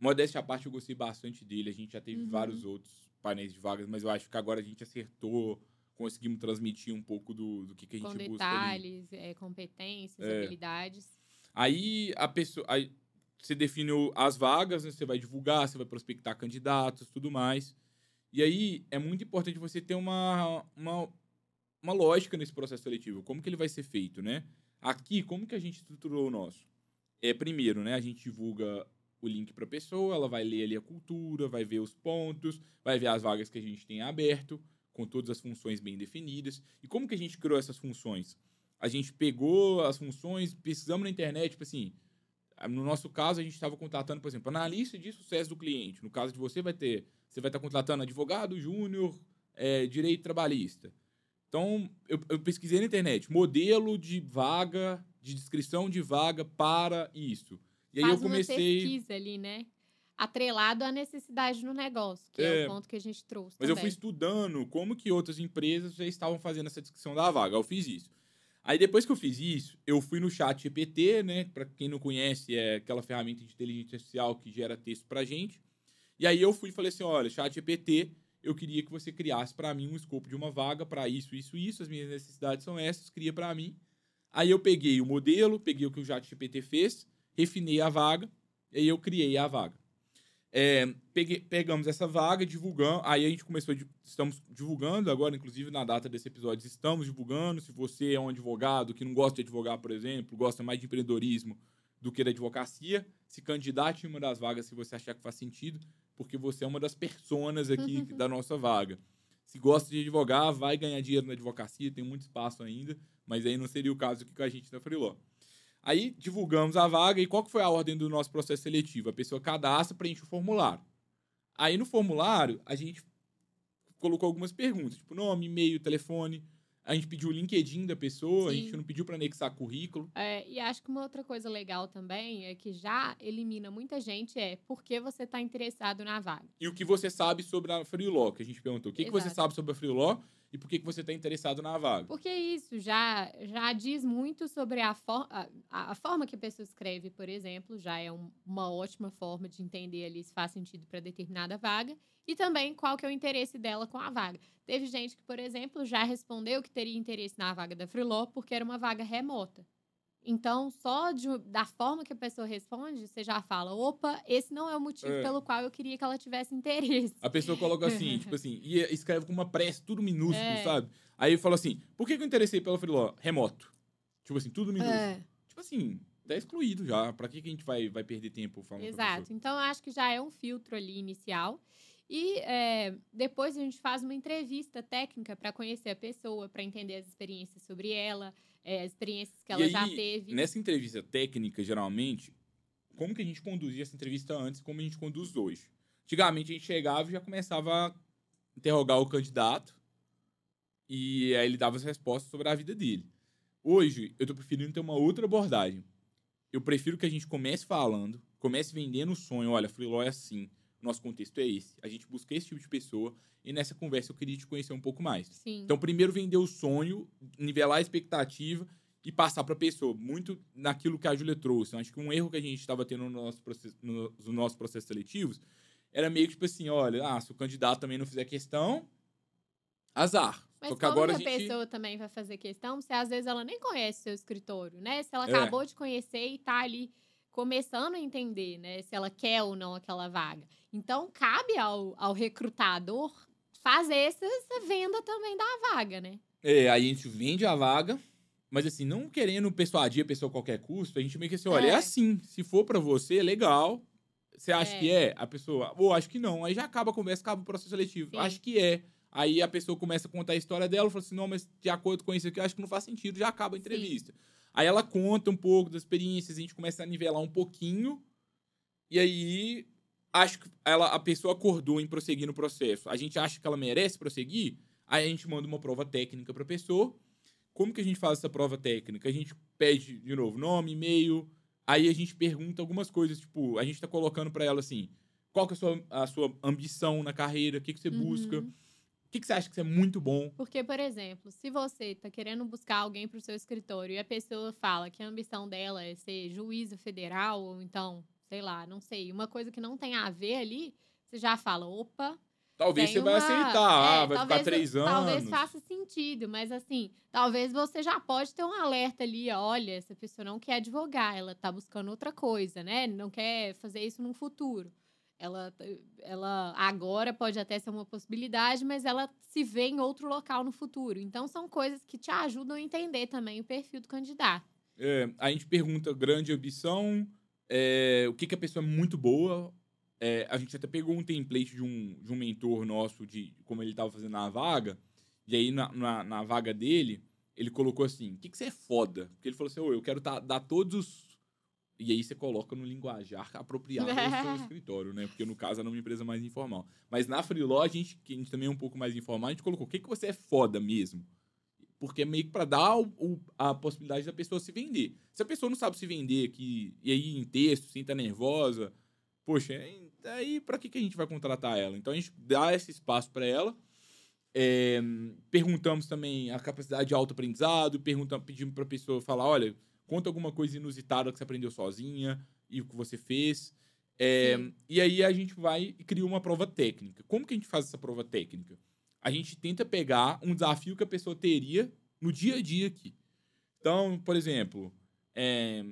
B: modéstia à parte, eu gostei bastante dele. A gente já teve uhum. vários outros painéis de vagas, mas eu acho que agora a gente acertou, conseguimos transmitir um pouco do, do que, que a gente
A: Com
B: busca.
A: Detalhes, é, competências, é. habilidades.
B: Aí a pessoa. Aí, você define as vagas, né? você vai divulgar, você vai prospectar candidatos, tudo mais. E aí é muito importante você ter uma, uma, uma lógica nesse processo seletivo. Como que ele vai ser feito, né? Aqui, como que a gente estruturou o nosso? É, primeiro, né, a gente divulga o link para a pessoa, ela vai ler ali a cultura, vai ver os pontos, vai ver as vagas que a gente tem aberto, com todas as funções bem definidas. E como que a gente criou essas funções? A gente pegou as funções, pesquisamos na internet, tipo assim, no nosso caso, a gente estava contratando, por exemplo, analista de sucesso do cliente. No caso de você, vai ter, você vai estar contratando advogado júnior, é, direito trabalhista. Então, eu, eu, pesquisei na internet, modelo de vaga, de descrição de vaga para isso.
A: E aí Faz eu comecei. Uma pesquisa ali, né? Atrelado à necessidade no negócio, que é, é o ponto que a gente trouxe.
B: Mas
A: também.
B: eu fui estudando como que outras empresas já estavam fazendo essa descrição da vaga. Eu fiz isso. Aí depois que eu fiz isso, eu fui no chat GPT, né? Para quem não conhece, é aquela ferramenta de inteligência artificial que gera texto pra gente. E aí eu fui e falei assim, olha, chat GPT, eu queria que você criasse para mim um escopo de uma vaga para isso, isso, isso, as minhas necessidades são essas, cria para mim. Aí eu peguei o modelo, peguei o que o chat GPT fez, refinei a vaga, e aí eu criei a vaga. É, peguei, pegamos essa vaga, divulgamos. Aí a gente começou, estamos divulgando agora, inclusive na data desse episódio, estamos divulgando. Se você é um advogado que não gosta de advogar, por exemplo, gosta mais de empreendedorismo do que da advocacia, se candidate em uma das vagas se você achar que faz sentido, porque você é uma das personas aqui da nossa vaga. Se gosta de advogar, vai ganhar dinheiro na advocacia, tem muito espaço ainda, mas aí não seria o caso aqui com a gente da Freeló. Aí divulgamos a vaga e qual que foi a ordem do nosso processo seletivo? A pessoa cadastra, preenche o formulário. Aí no formulário, a gente colocou algumas perguntas, tipo nome, e-mail, telefone. A gente pediu o LinkedIn da pessoa, Sim. a gente não pediu para anexar currículo.
A: É, e acho que uma outra coisa legal também é que já elimina muita gente é por que você está interessado na vaga.
B: E o que você sabe sobre a Freeló, que a gente perguntou. O que, que você sabe sobre a Freeló? E por que, que você está interessado na vaga.
A: Porque isso já, já diz muito sobre a, for, a, a, forma que a pessoa escreve, por exemplo, já é um, uma ótima forma de entender ali se faz sentido para determinada vaga e também qual que é o interesse dela com a vaga. Teve gente que, por exemplo, já respondeu que teria interesse na vaga da Freeló porque era uma vaga remota. Então, só de, da forma que a pessoa responde, você já fala: opa, esse não é o motivo é. pelo qual eu queria que ela tivesse interesse.
B: A pessoa coloca assim, tipo assim, e escreve com uma pressa, tudo minúsculo, é. sabe? Aí fala assim: por que, que eu interessei pela Freeló? Remoto. Tipo assim, tudo minúsculo. É. Tipo assim, tá excluído já. Pra que, que a gente vai, vai perder tempo falando
A: Exato. Então, eu acho que já é um filtro ali inicial. E é, depois a gente faz uma entrevista técnica para conhecer a pessoa, para entender as experiências sobre ela é, as experiências que ela aí, já teve.
B: Nessa entrevista técnica, geralmente, como que a gente conduzia essa entrevista antes e como a gente conduz hoje? Antigamente a gente chegava e já começava a interrogar o candidato e aí ele dava as respostas sobre a vida dele. Hoje, eu tô preferindo ter uma outra abordagem. Eu prefiro que a gente comece falando, comece vendendo o sonho. Olha, Freeló é assim, nosso contexto é esse. A gente busca esse tipo de pessoa e nessa conversa eu queria te conhecer um pouco mais.
A: Sim.
B: Então, primeiro vender o sonho, nivelar a expectativa e passar para a pessoa, muito naquilo que a Júlia trouxe. Eu acho que um erro que a gente estava tendo no nosso processo, no, nos nossos processos seletivos era meio que tipo assim, olha, ah, se o candidato também não fizer questão, azar.
A: Mas Só que como agora a, gente... pessoa também vai fazer questão se às vezes ela nem conhece seu escritório, né? Se ela é. acabou de conhecer e tá ali começando a entender, né, se ela quer ou não aquela vaga. Então, cabe ao, ao recrutador fazer essa, essa venda também da vaga, né?
B: É, aí a gente vende a vaga, mas assim, não querendo persuadir a pessoa a qualquer custo, a gente meio que assim, olha, é, é assim, se for para você, é legal, Você acha
A: É.
B: que é? A pessoa, ou acho que não. Aí já acaba a conversa, acaba o processo seletivo.
A: Sim.
B: Acho que é. Aí a pessoa começa a contar a história dela, fala assim: não, mas de acordo com isso aqui, acho que não faz sentido, já acaba a entrevista. Aí ela conta um pouco das experiências, a gente começa a nivelar um pouquinho, e aí acho que ela, a pessoa acordou em prosseguir no processo. A gente acha que ela merece prosseguir, aí a gente manda uma prova técnica pra pessoa. Como que a gente faz essa prova técnica? A gente pede, de novo, nome, e-mail, aí a gente pergunta algumas coisas, tipo, a gente tá colocando pra ela assim, qual que é a sua, a sua ambição na carreira, o que, que você busca,
A: Uhum.
B: O que, que você acha que você é muito bom.
A: Porque, por exemplo, se você tá querendo buscar alguém pro seu escritório e a pessoa fala que a ambição dela é ser juíza federal, ou então, sei lá, não sei, uma coisa que não tem a ver ali, você já fala, opa,
B: Talvez você vai
A: uma-
B: aceitar,
A: é,
B: ah, vai
A: talvez-
B: ficar três anos.
A: Talvez faça sentido, mas assim, talvez você já pode ter um alerta ali, olha, essa pessoa não quer advogar, ela tá buscando outra coisa, né? Não quer fazer isso no futuro. Ela, ela agora pode até ser uma possibilidade, mas ela se vê em outro local no futuro. Então, são coisas que te ajudam a entender também o perfil do candidato.
B: É, a gente pergunta grande ambição, é, o que, que a pessoa é muito boa. É, a gente até pegou um template de um, de um mentor nosso, de como ele estava fazendo na vaga, e aí na, na, na vaga dele, ele colocou assim: o que, que você é foda? Porque ele falou assim: "Ô, eu quero tá- dar todos os. E aí você coloca no linguajar apropriado ao seu escritório, né? Porque no caso era uma empresa mais informal. Mas na Freeló, a gente, que a gente também é um pouco mais informal, a gente colocou: o que, que você é foda mesmo? Porque é meio que pra dar o- o- a possibilidade da pessoa se vender. Se a pessoa não sabe se vender aqui, e aí em texto, sem estar nervosa, poxa, aí- pra que, que a gente vai contratar ela? Então a gente dá esse espaço pra ela. É, perguntamos também a capacidade de autoaprendizado, perguntamos, pedimos pra pessoa falar, olha, conta alguma coisa inusitada que você aprendeu sozinha e o que você fez. É, e aí a gente vai e cria uma prova técnica. Como que a gente faz essa prova técnica? A gente tenta pegar um desafio que a pessoa teria no dia a dia aqui. Então, por exemplo, é,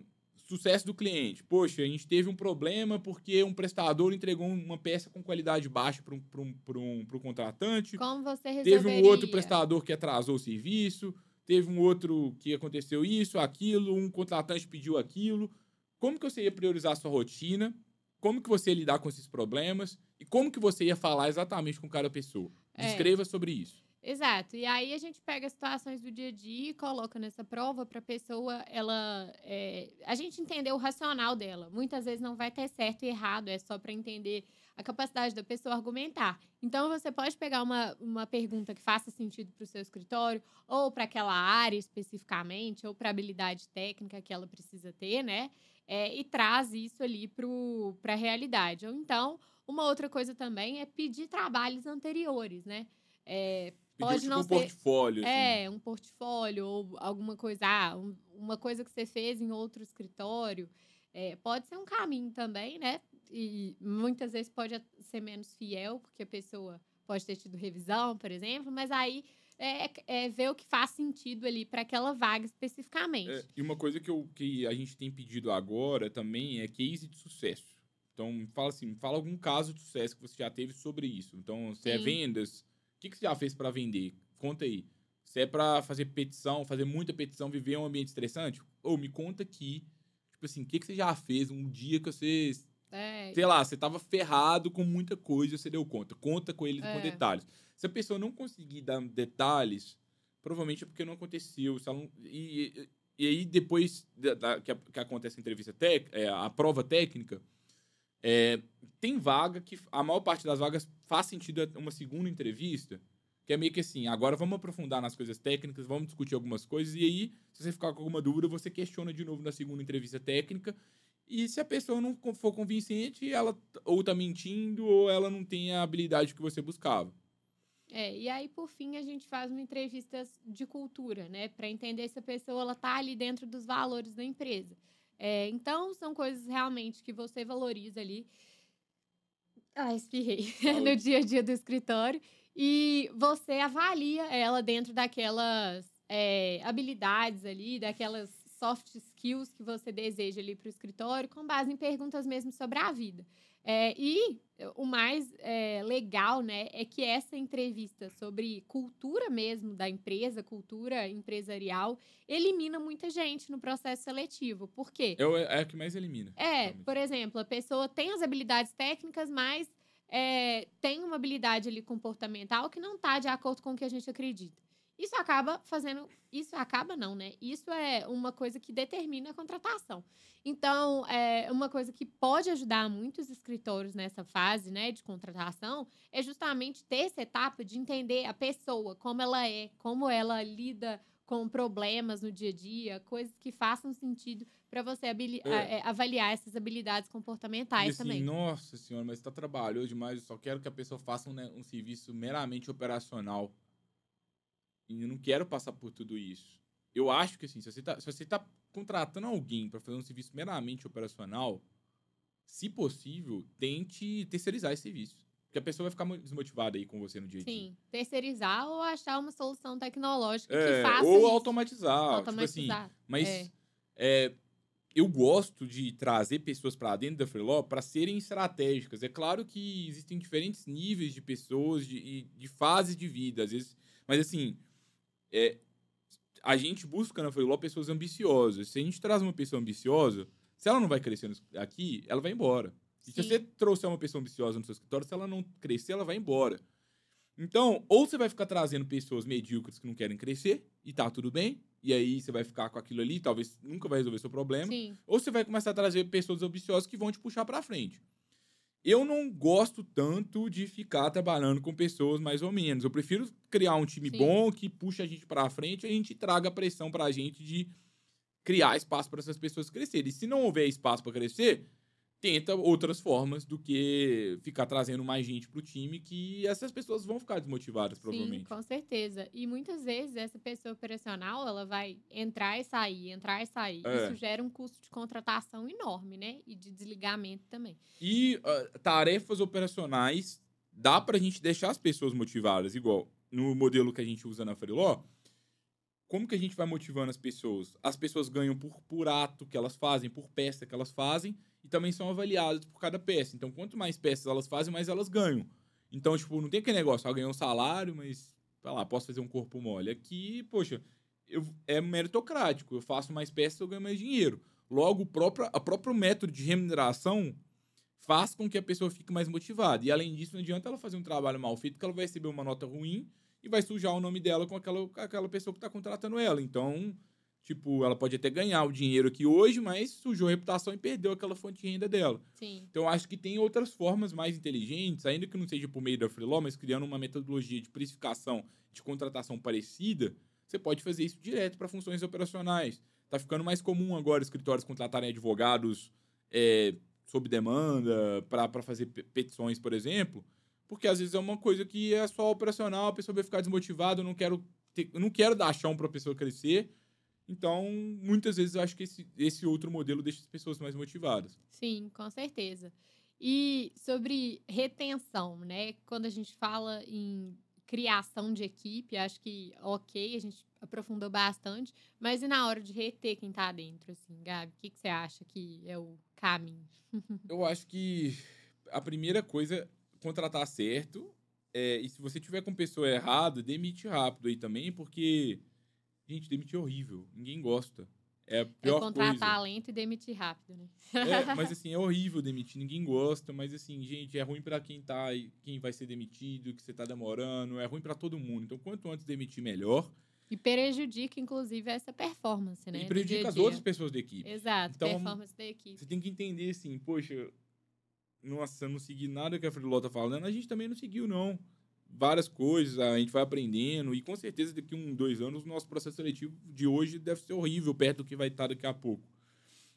B: sucesso do cliente. Poxa, a gente teve um problema porque um prestador entregou uma peça com qualidade baixa para um, pra um, pra um, pra um contratante.
A: Como você
B: Teve
A: resolveria?
B: um outro prestador que atrasou o serviço. Teve um outro que aconteceu isso, aquilo. Um contratante pediu aquilo. Como que você ia priorizar a sua rotina? Como que você ia lidar com esses problemas? E como que você ia falar exatamente com cada pessoa?
A: É.
B: Descreva sobre isso.
A: Exato. E aí a gente pega as situações do dia a dia e coloca nessa prova para a pessoa, ela, é, a gente entender o racional dela. Muitas vezes não vai ter certo e errado, é só para entender a capacidade da pessoa argumentar. Então você pode pegar uma, uma pergunta que faça sentido para o seu escritório, ou para aquela área especificamente, ou para a habilidade técnica que ela precisa ter, né? É, e traz isso ali para a realidade. Ou então, uma outra coisa também é pedir trabalhos anteriores, né? É, Pode
B: tipo
A: não
B: um
A: ser-
B: portfólio. assim.
A: é, um portfólio ou alguma coisa, ah, um- uma coisa que você fez em outro escritório. É, pode ser um caminho também, né? E muitas vezes pode ser menos fiel, porque a pessoa pode ter tido revisão, por exemplo, mas aí é, é ver o que faz sentido ali para aquela vaga especificamente.
B: É, e uma coisa que, eu, que a gente tem pedido agora também é case de sucesso. Então, fala assim, fala algum caso de sucesso que você já teve sobre isso. Então, se é
A: Sim.
B: vendas, o que, que você já fez para vender? Conta aí. Se é para fazer petição, fazer muita petição, viver um ambiente estressante, ou me conta aqui, tipo assim, o que, que você já fez um dia que você,
A: É,
B: sei lá, você tava ferrado com muita coisa e você deu conta. Conta com eles com
A: É.
B: detalhes. Se a pessoa não conseguir dar detalhes, provavelmente é porque não aconteceu. Se não- e, e- e aí, depois da, da- que, a- que acontece a entrevista técnica, a prova técnica, é, tem vaga que a maior parte das vagas faz sentido uma segunda entrevista, que é meio que assim, agora vamos aprofundar nas coisas técnicas, vamos discutir algumas coisas, e aí, se você ficar com alguma dúvida, você questiona de novo na segunda entrevista técnica, e se a pessoa não for convincente, ela ou tá mentindo, ou ela não tem a habilidade que você buscava.
A: É, e aí, por fim, a gente faz uma entrevista de cultura, né? Para entender se a pessoa ela tá ali dentro dos valores da empresa. É, então, são coisas realmente que você valoriza ali. Ah, espirrei. No dia a dia do escritório. E você avalia ela dentro daquelas é, habilidades ali, daquelas soft skills que você deseja ali para o escritório, com base em perguntas mesmo sobre a vida. É, e o mais é, legal, né, é que essa entrevista sobre cultura mesmo da empresa, cultura empresarial, elimina muita gente no processo seletivo. Por quê?
B: É, é a que mais elimina.
A: É,
B: realmente.
A: por exemplo, a pessoa tem as habilidades técnicas, mas é, tem uma habilidade ali comportamental que não está de acordo com o que a gente acredita. Isso acaba fazendo. Isso acaba não, né? Isso é uma coisa que determina a contratação. Então, é uma coisa que pode ajudar muitos escritórios nessa fase, né, de contratação, é justamente ter essa etapa de entender a pessoa, como ela é, como ela lida com problemas no dia a dia, coisas que façam sentido para você
B: É.
A: é, avaliar essas habilidades comportamentais
B: assim,
A: também.
B: nossa senhora, mas tá trabalhoso demais. Eu só quero que a pessoa faça um, né, um serviço meramente operacional. E eu não quero passar por tudo isso. Eu acho que assim, se você tá, se você tá contratando alguém para fazer um serviço meramente operacional, se possível, tente terceirizar esse serviço. Porque a pessoa vai ficar mo- desmotivada aí com você no dia a dia.
A: Sim, terceirizar ou achar uma solução tecnológica
B: É,
A: que faça
B: ou
A: isso.
B: automatizar. Tipo assim,
A: automatizar.
B: Mas
A: É.
B: é, eu gosto de trazer pessoas para dentro da Freeló para serem estratégicas. É claro que existem diferentes níveis de pessoas, de, e de fases de vida, às vezes. Mas assim, é, a gente busca na Freeló pessoas ambiciosas. Se a gente traz uma pessoa ambiciosa, se ela não vai crescendo aqui, ela vai embora. E se
A: Sim.
B: você trouxer uma pessoa ambiciosa no seu escritório, se ela não crescer, ela vai embora. Então, ou você vai ficar trazendo pessoas medíocres que não querem crescer, e tá tudo bem, e aí você vai ficar com aquilo ali, talvez nunca vai resolver seu problema,
A: Sim,
B: ou você vai começar a trazer pessoas ambiciosas que vão te puxar pra frente. Eu não gosto tanto de ficar trabalhando com pessoas mais ou menos. Eu prefiro criar um time
A: Sim.
B: bom que puxa a gente pra frente e a gente traga pressão pra gente de criar espaço para essas pessoas crescerem. E se não houver espaço para crescer, tenta outras formas do que ficar trazendo mais gente pro time, que essas pessoas vão ficar desmotivadas,
A: sim,
B: provavelmente.
A: com certeza. E muitas vezes essa pessoa operacional, ela vai entrar e sair, entrar e sair.
B: É.
A: Isso gera um custo de contratação enorme, né? E de desligamento também.
B: E ah, tarefas operacionais, dá pra gente deixar as pessoas motivadas, igual no modelo que a gente usa na Freeló. Como que a gente vai motivando as pessoas? As pessoas ganham por, por ato que elas fazem, por peça que elas fazem, e também são avaliadas por cada peça. Então, quanto mais peças elas fazem, mais elas ganham. Então, tipo, não tem aquele negócio, ela ganhou um salário, mas, sei lá, posso fazer um corpo mole. Aqui, poxa, eu, é meritocrático. Eu faço mais peças, eu ganho mais dinheiro. Logo, o próprio, a próprio método de remuneração faz com que a pessoa fique mais motivada. E além disso, não adianta ela fazer um trabalho mal feito, que ela vai receber uma nota ruim e vai sujar o nome dela com aquela, aquela pessoa que está contratando ela. Então, tipo, ela pode até ganhar o dinheiro aqui hoje, mas sujou a reputação e perdeu aquela fonte de renda dela.
A: Sim,
B: Então, acho que tem outras formas mais inteligentes, ainda que não seja por meio da Freeló, mas criando uma metodologia de precificação de contratação parecida, você pode fazer isso direto para funções operacionais. Tá ficando mais comum agora escritórios contratarem advogados é, sob demanda para fazer pe- petições, por exemplo, porque às vezes é uma coisa que é só operacional, a pessoa vai ficar desmotivada, eu não quero, ter- eu não quero dar chão para a pessoa crescer. Então, muitas vezes eu acho que esse, esse outro modelo deixa as pessoas mais motivadas.
A: sim, com certeza. E sobre retenção, né? Quando a gente fala em criação de equipe, acho que ok, a gente aprofundou bastante, mas e na hora de reter quem tá dentro, assim, Gabi, o que, que você acha que é o caminho?
B: Eu acho que a primeira coisa é contratar certo. é, e se você tiver com pessoa errada, demite rápido aí também, porque, gente, demitir é horrível. Ninguém gosta. É a
A: É
B: pior
A: contratar
B: coisa.
A: lento e demitir rápido, né?
B: É, mas assim, é horrível demitir, ninguém gosta, mas assim, gente, é ruim pra quem tá, quem vai ser demitido, que você tá demorando, é ruim pra todo mundo. Então, quanto antes demitir, melhor.
A: E prejudica, inclusive, essa performance, né?
B: e prejudica
A: dia
B: as
A: dia.
B: outras pessoas da equipe.
A: Exato,
B: Então,
A: performance da equipe.
B: Você tem que entender assim, poxa, nossa, eu não segui nada que a Freeló tá falando, a gente também não seguiu, não. Várias coisas, a gente vai aprendendo, e com certeza daqui um, dois anos o nosso processo seletivo de hoje deve ser horrível perto do que vai estar daqui a pouco.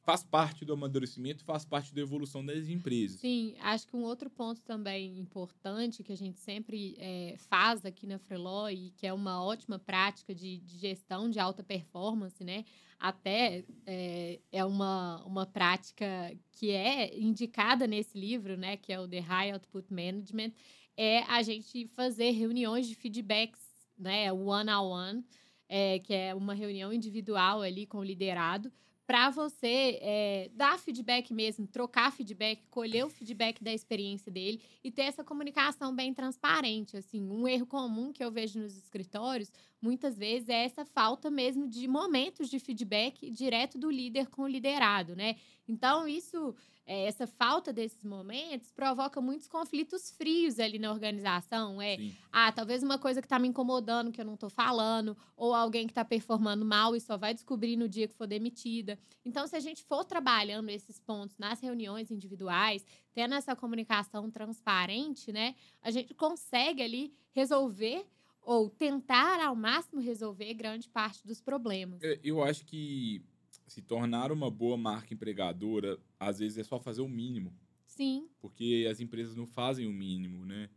B: Faz parte do amadurecimento, faz parte da evolução das empresas.
A: Sim, acho que um outro ponto também importante que a gente sempre eh, faz aqui na Freeló e que é uma ótima prática de, de gestão de alta performance, né? Até eh, é uma, uma prática que é indicada nesse livro, né? Que é o The High Output Management, é a gente fazer reuniões de feedbacks, né? One-on-one, eh, que é uma reunião individual ali com o liderado, para você é, dar feedback mesmo, trocar feedback, colher o feedback da experiência dele e ter essa comunicação bem transparente. Assim, um erro comum que eu vejo nos escritórios, muitas vezes, é essa falta mesmo de momentos de feedback direto do líder com o liderado, né? Então, isso é, essa falta desses momentos provoca muitos conflitos frios ali na organização. É, Sim. ah, talvez uma coisa que está me incomodando que eu não estou falando, ou alguém que está performando mal e só vai descobrir no dia que for demitida. Então, se a gente for trabalhando esses pontos nas reuniões individuais, tendo essa comunicação transparente, né, a gente consegue ali resolver ou tentar ao máximo resolver grande parte dos problemas.
B: É, eu acho que se tornar uma boa marca empregadora, às vezes é só fazer o mínimo.
A: Sim.
B: Porque as empresas não fazem o mínimo, né?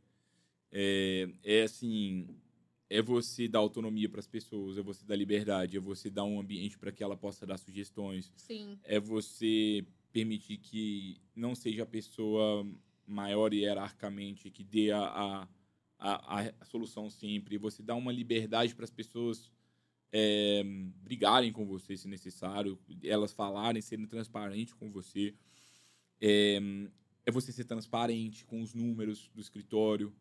B: É, é assim, é você dar autonomia para as pessoas, é você dar liberdade, é você dar um ambiente para que ela possa dar sugestões.
A: Sim.
B: É você permitir que não seja a pessoa maior hierarquicamente que dê a, a, a, a solução sempre. Você dá uma liberdade para as pessoas é, brigarem com você se necessário, elas falarem, serem transparentes com você. É, é você ser transparente com os números do escritório,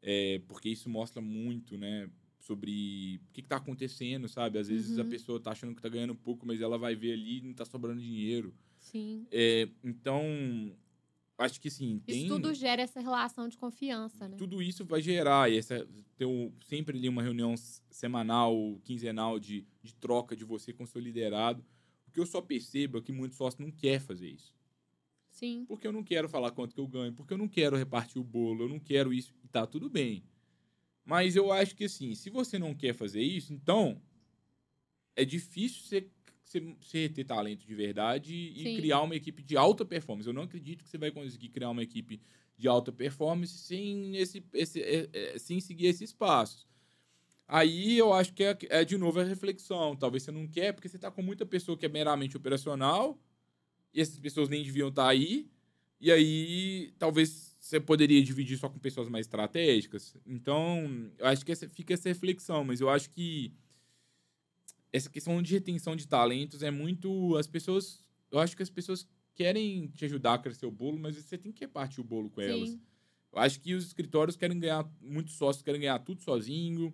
B: é, porque isso mostra muito, né? Sobre o que está acontecendo, sabe? Às vezes uhum. a pessoa está achando que está ganhando pouco, mas ela vai ver ali e não está sobrando dinheiro.
A: Sim.
B: É, então, acho que sim. Tem...
A: Isso tudo gera essa relação de confiança, né?
B: Tudo isso vai gerar. E essa, ter um, sempre ali uma reunião semanal, quinzenal de, de troca de você com seu liderado. O que eu só percebo é que muitos sócios não querem fazer isso.
A: Sim.
B: Porque eu não quero falar quanto que eu ganho, porque eu não quero repartir o bolo, eu não quero isso. E tá tudo bem. Mas eu acho que assim, se você não quer fazer isso, então é difícil você você, você ter talento de verdade e Sim. criar uma equipe de alta performance. Eu não acredito que você vai conseguir criar uma equipe de alta performance sem, esse, esse, é, é, sem seguir esses passos. Aí eu acho que é, é, de novo a reflexão. Talvez você não quer, porque você está com muita pessoa que é meramente operacional e essas pessoas nem deviam estar tá aí. E aí talvez você poderia dividir só com pessoas mais estratégicas. Então, eu acho que essa, fica essa reflexão, mas eu acho que essa questão de retenção de talentos é muito. As pessoas. Eu acho que as pessoas querem te ajudar a crescer o bolo, mas você tem que repartir o bolo com Sim. elas. Eu acho que os escritórios querem ganhar, muitos sócios querem ganhar tudo sozinho.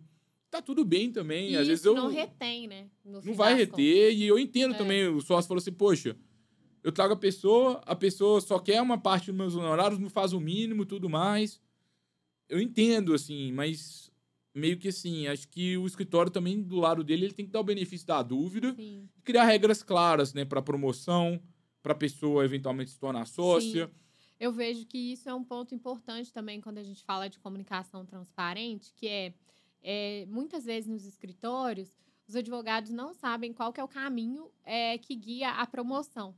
B: Tá tudo bem também.
A: E
B: Às vezes eu.
A: Não retém, né?
B: não vai reter. Contas. E eu entendo é. também. O sócio falou assim: poxa, eu trago a pessoa, a pessoa só quer uma parte dos meus honorários, não faz o mínimo tudo mais. Eu entendo, assim, mas meio que assim, acho que o escritório também, do lado dele, ele tem que dar o benefício da dúvida
A: Sim.
B: e criar regras claras, né, para promoção, para a pessoa eventualmente se tornar sócia. Sim.
A: Eu vejo que isso é um ponto importante também quando a gente fala de comunicação transparente, que é, é muitas vezes nos escritórios, os advogados não sabem qual é o caminho é, que guia a promoção.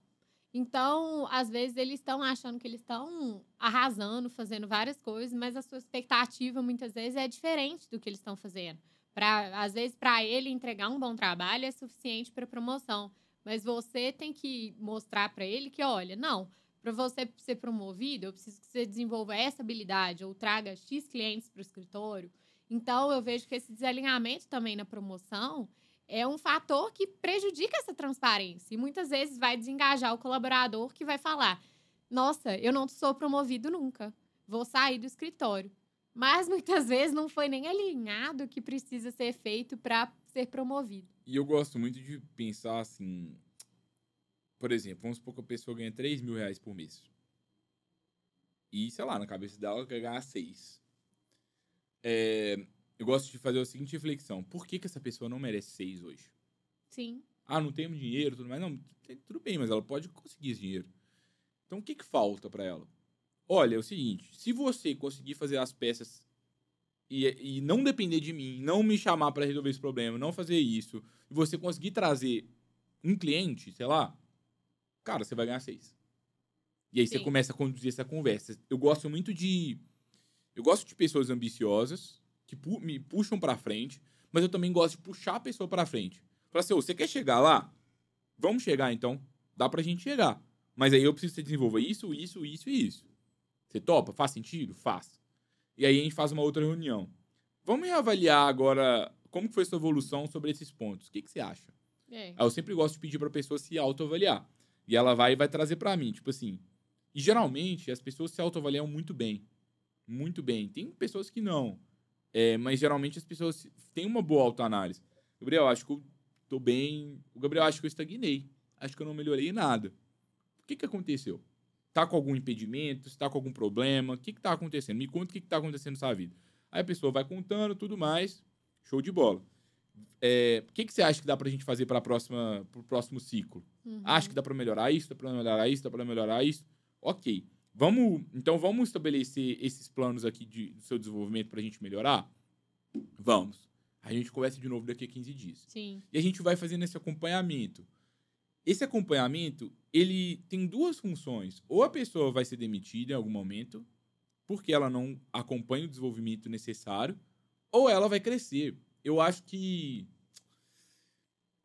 A: Então, às vezes, eles estão achando que eles estão arrasando, fazendo várias coisas, mas a sua expectativa, muitas vezes, é diferente do que eles estão fazendo. Pra, às vezes, para ele entregar um bom trabalho é suficiente para promoção. Mas você tem que mostrar para ele que, olha, não, para você ser promovido, eu preciso que você desenvolva essa habilidade ou traga X clientes para o escritório. Então, eu vejo que esse desalinhamento também na promoção é um fator que prejudica essa transparência. E muitas vezes vai desengajar o colaborador que vai falar: Nossa, eu não sou promovido nunca, vou sair do escritório. Mas muitas vezes não foi nem alinhado o que precisa ser feito para ser promovido.
B: E eu gosto muito de pensar assim. Por exemplo, vamos supor que a pessoa ganha 3 mil reais por mês. E, sei lá, na cabeça dela ela quer ganhar 6. É, eu gosto de fazer a seguinte reflexão: por que, que essa pessoa não merece seis hoje?
A: Sim.
B: Ah, não temos dinheiro, tudo mais. Não, tudo bem, mas ela pode conseguir esse dinheiro. Então, o que, que falta para ela? Olha, é o seguinte: se você conseguir fazer as peças e, e não depender de mim, não me chamar para resolver esse problema, não fazer isso, e você conseguir trazer um cliente, sei lá, cara, você vai ganhar seis. E aí Sim. você começa a conduzir essa conversa. Eu gosto muito de. Eu gosto de pessoas ambiciosas que pu me puxam para frente, mas eu também gosto de puxar a pessoa para frente. Falar assim, oh, você quer chegar lá? Vamos chegar então. Dá pra gente chegar. Mas aí eu preciso que você desenvolva isso, isso, isso e isso. Você topa? Faz sentido? Faz. E aí a gente faz uma outra reunião. Vamos reavaliar agora como foi sua evolução sobre esses pontos. O que, que você acha?
A: É.
B: Eu sempre gosto de pedir pra pessoa se autoavaliar. E ela vai e vai trazer pra mim, tipo assim. E geralmente as pessoas se autoavaliam muito bem. Muito bem. Tem pessoas que não. É, mas geralmente as pessoas têm uma boa autoanálise. Gabriel, acho que eu tô bem. O Gabriel, acho que eu estagnei. Acho que eu não melhorei nada. O que que aconteceu? Tá com algum impedimento? Está com algum problema? O que que tá acontecendo? Me conta o que que tá acontecendo na sua vida. Aí a pessoa vai contando tudo mais. Show de bola. É, o que, que você acha que dá pra gente fazer para próxima pro próximo ciclo?
A: Uhum.
B: Acho que dá para melhorar isso, dá para melhorar isso, dá para melhorar isso. Ok. Vamos, então vamos estabelecer esses planos aqui de, do seu desenvolvimento para a gente melhorar? Vamos. A gente conversa de novo daqui a 15 dias.
A: Sim.
B: E a gente vai fazendo esse acompanhamento. Esse acompanhamento, ele tem duas funções. Ou a pessoa vai ser demitida em algum momento, porque ela não acompanha o desenvolvimento necessário, ou ela vai crescer. Eu acho que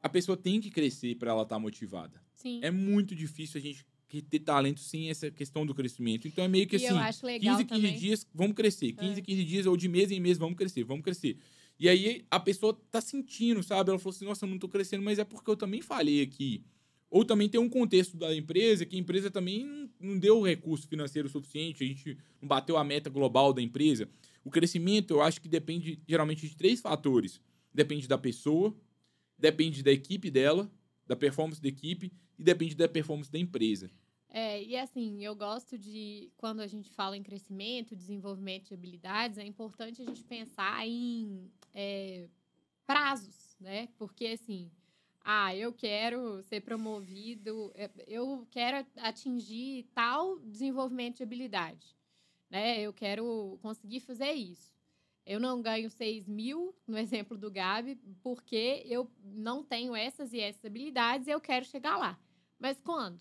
B: a pessoa tem que crescer para ela estar motivada.
A: Sim.
B: É muito difícil a gente que- ter talento sem essa questão do crescimento. Então é meio que
A: e
B: assim,
A: eu acho legal
B: 15, 15
A: também.
B: dias, vamos crescer. 15,
A: É.
B: 15 dias, ou de mês em mês, vamos crescer, vamos crescer. E aí a pessoa tá sentindo, sabe? Ela falou assim, nossa, eu não tô crescendo, mas é porque eu também falhei aqui. Ou também tem um contexto da empresa, que a empresa também não- não deu o recurso financeiro suficiente, a gente não bateu a meta global da empresa. O crescimento, eu acho que depende geralmente de três fatores. Depende da pessoa, depende da equipe dela, da performance da equipe e depende da performance da empresa.
A: É, e assim, eu gosto de, quando a gente fala em crescimento, desenvolvimento de habilidades, é importante a gente pensar em é, prazos, né? Porque assim, ah, eu quero ser promovido, é, eu quero atingir tal desenvolvimento de habilidade, né? Eu quero conseguir fazer isso. Eu não ganho 6 mil, no exemplo do Gabi, porque eu não tenho essas e essas habilidades e eu quero chegar lá. Mas quando?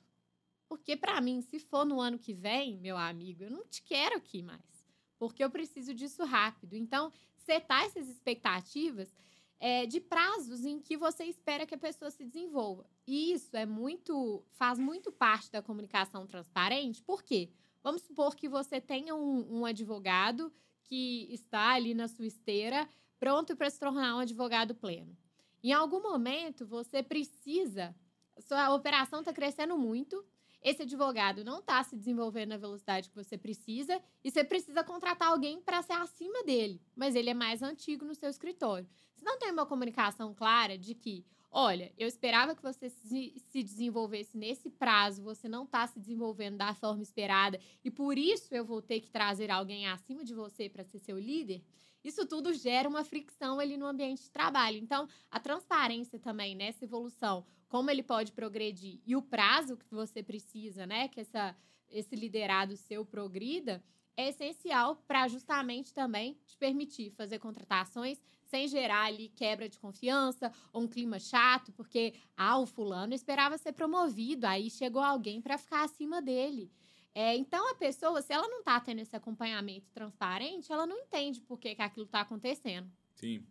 A: Porque para mim, se for no ano que vem, meu amigo, eu não te quero aqui mais. Porque eu preciso disso rápido. Então, setar essas expectativas é, de prazos em que você espera que a pessoa se desenvolva. E isso é muito, faz muito parte da comunicação transparente. Por quê? Vamos supor que você tenha um, um advogado que está ali na sua esteira, pronto para se tornar um advogado pleno. Em algum momento, você precisa. Sua operação está crescendo muito, esse advogado não está se desenvolvendo na velocidade que você precisa e você precisa contratar alguém para ser acima dele, mas ele é mais antigo no seu escritório. Se não tem uma comunicação clara de que, olha, eu esperava que você se, se desenvolvesse nesse prazo, você não está se desenvolvendo da forma esperada e por isso eu vou ter que trazer alguém acima de você para ser seu líder. Isso tudo gera uma fricção ali no ambiente de trabalho. Então, a transparência também nessa evolução, como ele pode progredir e o prazo que você precisa, né, que essa, esse liderado seu progrida, é essencial para justamente também te permitir fazer contratações sem gerar ali quebra de confiança ou um clima chato, porque ah, o fulano esperava ser promovido, aí chegou alguém para ficar acima dele. É, então a pessoa, se ela não está tendo esse acompanhamento transparente, ela não entende por que, que aquilo está acontecendo.
B: Sim.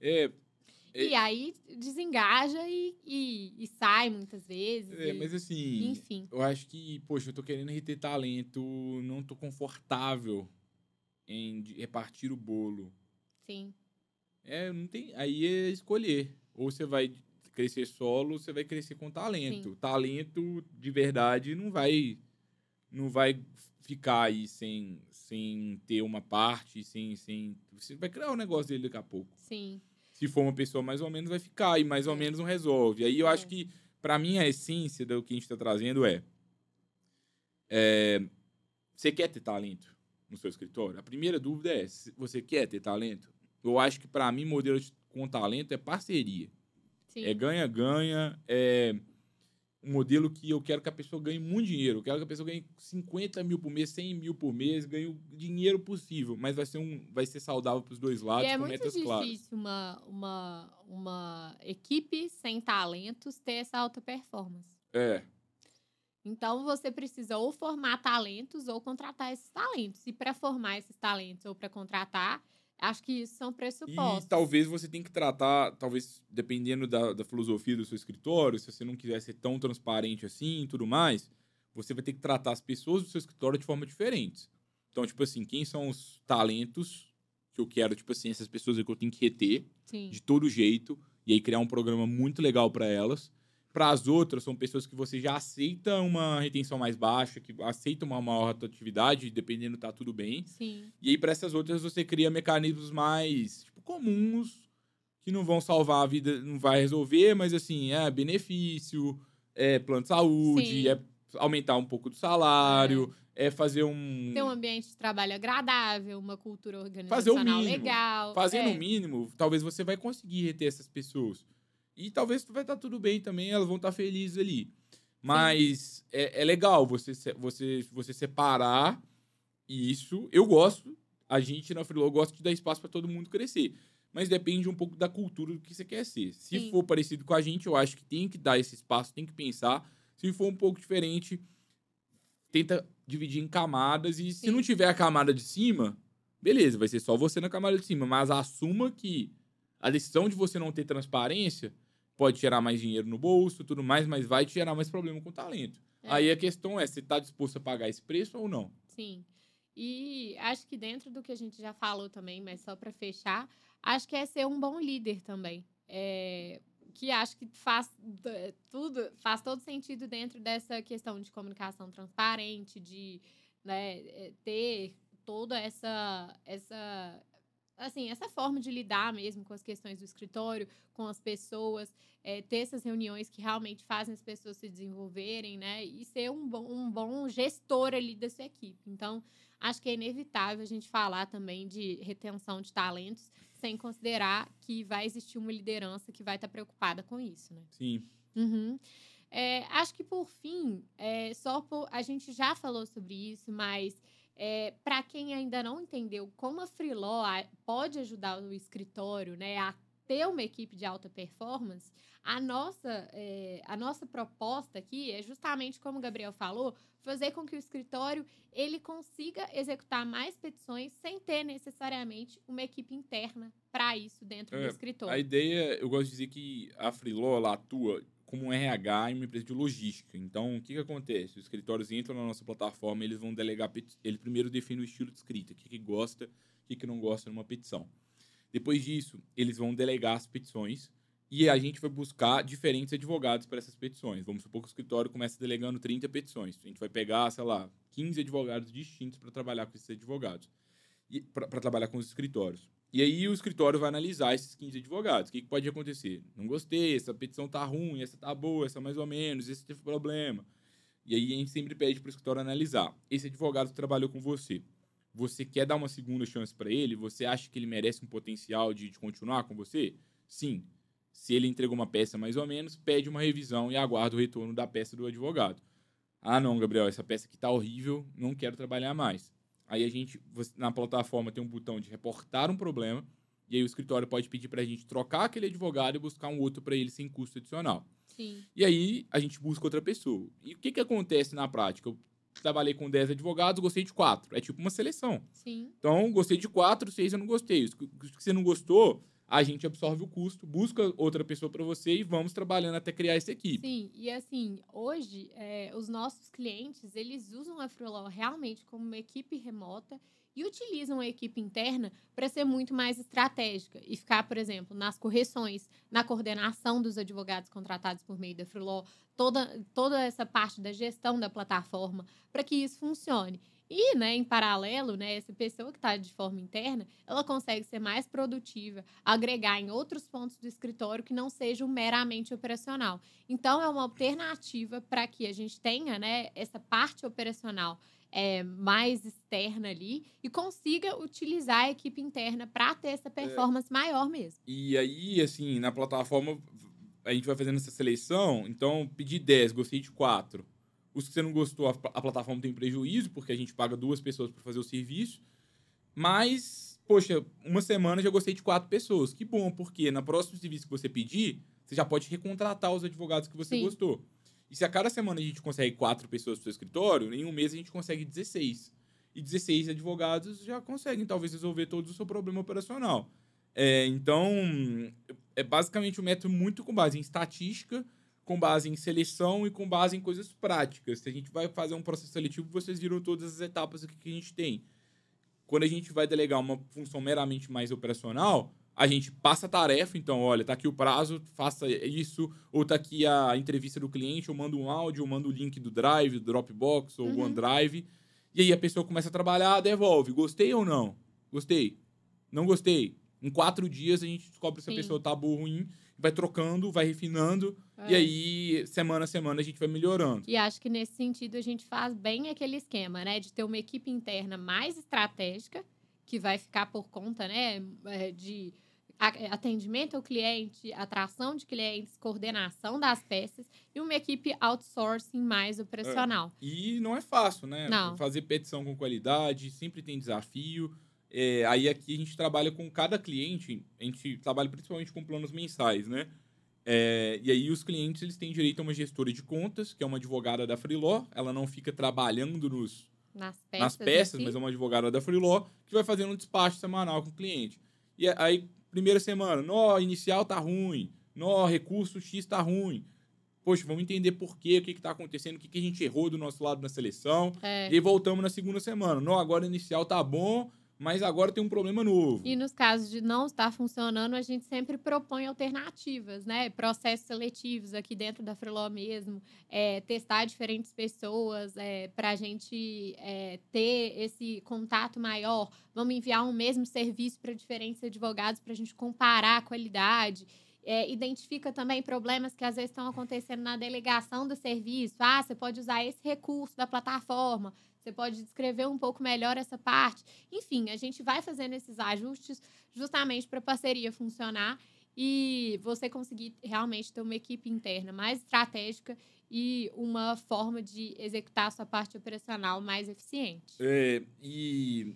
B: É, É-
A: E aí desengaja e, e, e sai muitas vezes.
B: é,
A: e-
B: mas assim,
A: enfim.
B: eu acho que, poxa, eu tô querendo reter talento, não tô confortável em repartir o bolo.
A: Sim.
B: É, não tem. Aí é escolher. Ou você vai crescer solo, ou você vai crescer com talento.
A: Sim.
B: Talento de verdade não vai não vai ficar aí sem, sem ter uma parte, sem, sem. Você vai criar um negócio dele daqui a pouco.
A: Sim.
B: Se for uma pessoa mais ou menos, vai ficar e mais ou
A: É.
B: menos não resolve. Aí eu acho
A: É.
B: que, pra mim, a essência do que a gente tá trazendo é, é. Você quer ter talento no seu escritório? A primeira dúvida é: você quer ter talento? Eu acho que, pra mim, modelo de- com talento é parceria.
A: Sim.
B: É ganha-ganha, é um modelo que eu quero que a pessoa ganhe muito dinheiro. Eu quero que a pessoa ganhe 50 mil por mês, 100 mil por mês, ganhe o dinheiro possível, mas vai ser, um, vai ser saudável para os dois
A: E
B: lados,
A: é
B: com
A: muito
B: metas
A: difícil
B: claras.
A: uma, uma, uma equipe sem talentos ter essa alta performance.
B: É,
A: Então você precisa ou formar talentos ou contratar esses talentos. E para formar esses talentos ou para contratar, acho que isso são pressupostos.
B: E talvez você tenha que tratar, talvez dependendo da, da filosofia do seu escritório, se você não quiser ser tão transparente assim e tudo mais, você vai ter que tratar as pessoas do seu escritório de forma diferente. Então, tipo assim, quem são os talentos que eu quero, tipo assim, essas pessoas que eu tenho que reter
A: Sim.
B: de todo jeito e aí criar um programa muito legal para elas. Para as outras, são pessoas que você já aceita uma retenção mais baixa, que aceita uma maior rotatividade, dependendo, tá tudo bem.
A: Sim.
B: E aí, para essas outras, você cria mecanismos mais tipo, comuns, que não vão salvar a vida, não vai resolver, mas assim, é benefício, é plano de saúde,
A: Sim.
B: é aumentar um pouco do salário, é, fazer um.
A: Ter um ambiente de trabalho agradável, uma cultura
B: Fazer o
A: organizacional
B: mínimo.
A: legal.
B: Fazendo
A: é.
B: o mínimo, talvez você vai conseguir reter essas pessoas. E talvez vai estar tudo bem também, elas vão estar felizes ali. Mas é, é legal você, você, você separar isso. Eu gosto, a gente na Freeló gosta de dar espaço para todo mundo crescer. Mas depende um pouco da cultura do que você quer ser. Se
A: Sim.
B: for parecido com a gente, eu acho que tem que dar esse espaço, tem que pensar. Se for um pouco diferente, tenta dividir em camadas. E se
A: Sim.
B: não tiver a camada de cima, beleza, vai ser só você na camada de cima. Mas assuma que a decisão de você não ter transparência pode gerar mais dinheiro no bolso, tudo mais, mas vai te gerar mais problema com o talento.
A: É.
B: Aí a questão é, você está disposto a pagar esse preço ou não?
A: Sim. E acho que dentro do que a gente já falou também, mas só para fechar, acho que é ser um bom líder também. É, que acho que faz tudo, faz todo sentido dentro dessa questão de comunicação transparente, de né, é, ter toda essa essa assim essa forma de lidar mesmo com as questões do escritório, com as pessoas, é, ter essas reuniões que realmente fazem as pessoas se desenvolverem, né? E ser um bom, um bom gestor ali da sua equipe. Então, acho que é inevitável a gente falar também de retenção de talentos sem considerar que vai existir uma liderança que vai estar preocupada com isso, né?
B: Sim.
A: Uhum. É, acho que por fim, é, só por, a gente já falou sobre isso, mas é, para quem ainda não entendeu como a Freeló pode ajudar o escritório né, a ter uma equipe de alta performance, a nossa, é, a nossa proposta aqui é justamente, como o Gabriel falou, fazer com que o escritório ele consiga executar mais petições sem ter necessariamente uma equipe interna para isso dentro do
B: É,
A: escritório.
B: A ideia, eu gosto de dizer que a Freeló ela atua como um RH em uma empresa de logística. Então, o que, que acontece? Os escritórios entram na nossa plataforma, eles vão delegar. Ele primeiro define o estilo de escrita, o que, que gosta, o que, que não gosta numa petição. Depois disso, eles vão delegar as petições e a gente vai buscar diferentes advogados para essas petições. Vamos supor que o escritório começa delegando 30 petições. A gente vai pegar, sei lá, 15 advogados distintos para trabalhar com esses advogados. Para trabalhar com os escritórios. E aí o escritório vai analisar esses 15 advogados. O que, que pode acontecer? Não gostei, essa petição tá ruim, essa tá boa, essa mais ou menos, esse teve problema. E aí a gente sempre pede para o escritório analisar. Esse advogado trabalhou com você. Você quer dar uma segunda chance para ele? Você acha que ele merece um potencial de, de continuar com você? Sim. Se ele entregou uma peça mais ou menos, pede uma revisão e aguarda o retorno da peça do advogado. Ah, não, Gabriel, essa peça aqui tá horrível, não quero trabalhar mais. Aí a gente, na plataforma, tem um botão de reportar um problema, e aí o escritório pode pedir para a gente trocar aquele advogado e buscar um outro para ele sem custo adicional.
A: Sim.
B: E aí a gente busca outra pessoa. E o que, que acontece na prática? Eu trabalhei com 10 advogados, gostei de 4. É tipo uma seleção.
A: Sim.
B: Então, gostei de 4, 6 eu não gostei. Os que você não gostou, a gente absorve o custo, busca outra pessoa para você e vamos trabalhando até criar essa equipe.
A: Sim, e assim, hoje, é, os nossos clientes, eles usam a Freelaw realmente como uma equipe remota e utilizam a equipe interna para ser muito mais estratégica e ficar, por exemplo, nas correções, na coordenação dos advogados contratados por meio da Freelaw, toda, toda essa parte da gestão da plataforma, para que isso funcione. E, né, em paralelo, né, essa pessoa que está de forma interna, ela consegue ser mais produtiva, agregar em outros pontos do escritório que não sejam meramente operacional. Então, é uma alternativa para que a gente tenha né, essa parte operacional é, mais externa ali e consiga utilizar a equipe interna para ter essa performance maior mesmo.
B: E aí, assim, na plataforma, a gente vai fazendo essa seleção. Então, pedi 10, gostei de 4. Os que você não gostou, a, a plataforma tem prejuízo, porque a gente paga duas pessoas para fazer o serviço. Mas, poxa, uma semana já gostei de quatro pessoas. Que bom, porque na próximo serviço que você pedir, você já pode recontratar os advogados que você
A: Sim.
B: gostou. E se a cada semana a gente consegue quatro pessoas pro seu escritório, em um mês a gente consegue 16. E 16 advogados já conseguem, talvez, resolver todo o seu problema operacional. É, então, é basicamente um método muito com base em estatística, com base em seleção e com base em coisas práticas. Se a gente vai fazer um processo seletivo, vocês viram todas as etapas aqui que a gente tem. Quando a gente vai delegar uma função meramente mais operacional, a gente passa a tarefa, então, olha, tá aqui o prazo, faça isso, ou tá aqui a entrevista do cliente, eu mando um áudio, eu mando o link do Drive, do Dropbox ou
A: Uhum.
B: OneDrive, e aí a pessoa começa a trabalhar, devolve, gostei ou não? Gostei. Não gostei. Em quatro dias a gente descobre se a
A: Sim.
B: pessoa tá boa ou ruim, vai trocando, vai refinando, e
A: É.
B: aí, semana a semana, a gente vai melhorando.
A: E acho que nesse sentido a gente faz bem aquele esquema, né? De ter uma equipe interna mais estratégica, que vai ficar por conta, né? é, De atendimento ao cliente, atração de clientes, coordenação das peças, e uma equipe outsourcing mais operacional.
B: E não é fácil, né?
A: Não.
B: Fazer petição com qualidade, sempre tem desafio. É, aí aqui a gente trabalha com cada cliente, a gente trabalha principalmente com planos mensais, né? É, e aí os clientes eles têm direito a uma gestora de contas, que é uma advogada da Freeló. Ela não fica trabalhando nos,
A: Nas peças.
B: nas peças, mas é uma advogada da Freeló que vai fazendo um despacho semanal com o cliente. E aí, primeira semana, nó, inicial tá ruim, nó, recurso X tá ruim. Poxa, vamos entender por quê, o que, que tá acontecendo, o que, que a gente errou do nosso lado na seleção.
A: É.
B: E aí voltamos na segunda semana. Não, agora o inicial tá bom, mas agora tem um problema novo.
A: E nos casos de não estar funcionando, a gente sempre propõe alternativas, né? Processos seletivos aqui dentro da Freeló mesmo, é, testar diferentes pessoas para a gente é, ter esse contato maior. Vamos enviar um mesmo serviço para diferentes advogados para a gente comparar a qualidade. É, identifica também problemas que às vezes estão acontecendo na delegação do serviço. Ah, você pode usar esse recurso da plataforma, você pode descrever um pouco melhor essa parte. Enfim, a gente vai fazendo esses ajustes justamente para a parceria funcionar e você conseguir realmente ter uma equipe interna mais estratégica e uma forma de executar a sua parte operacional mais eficiente.
B: É, e,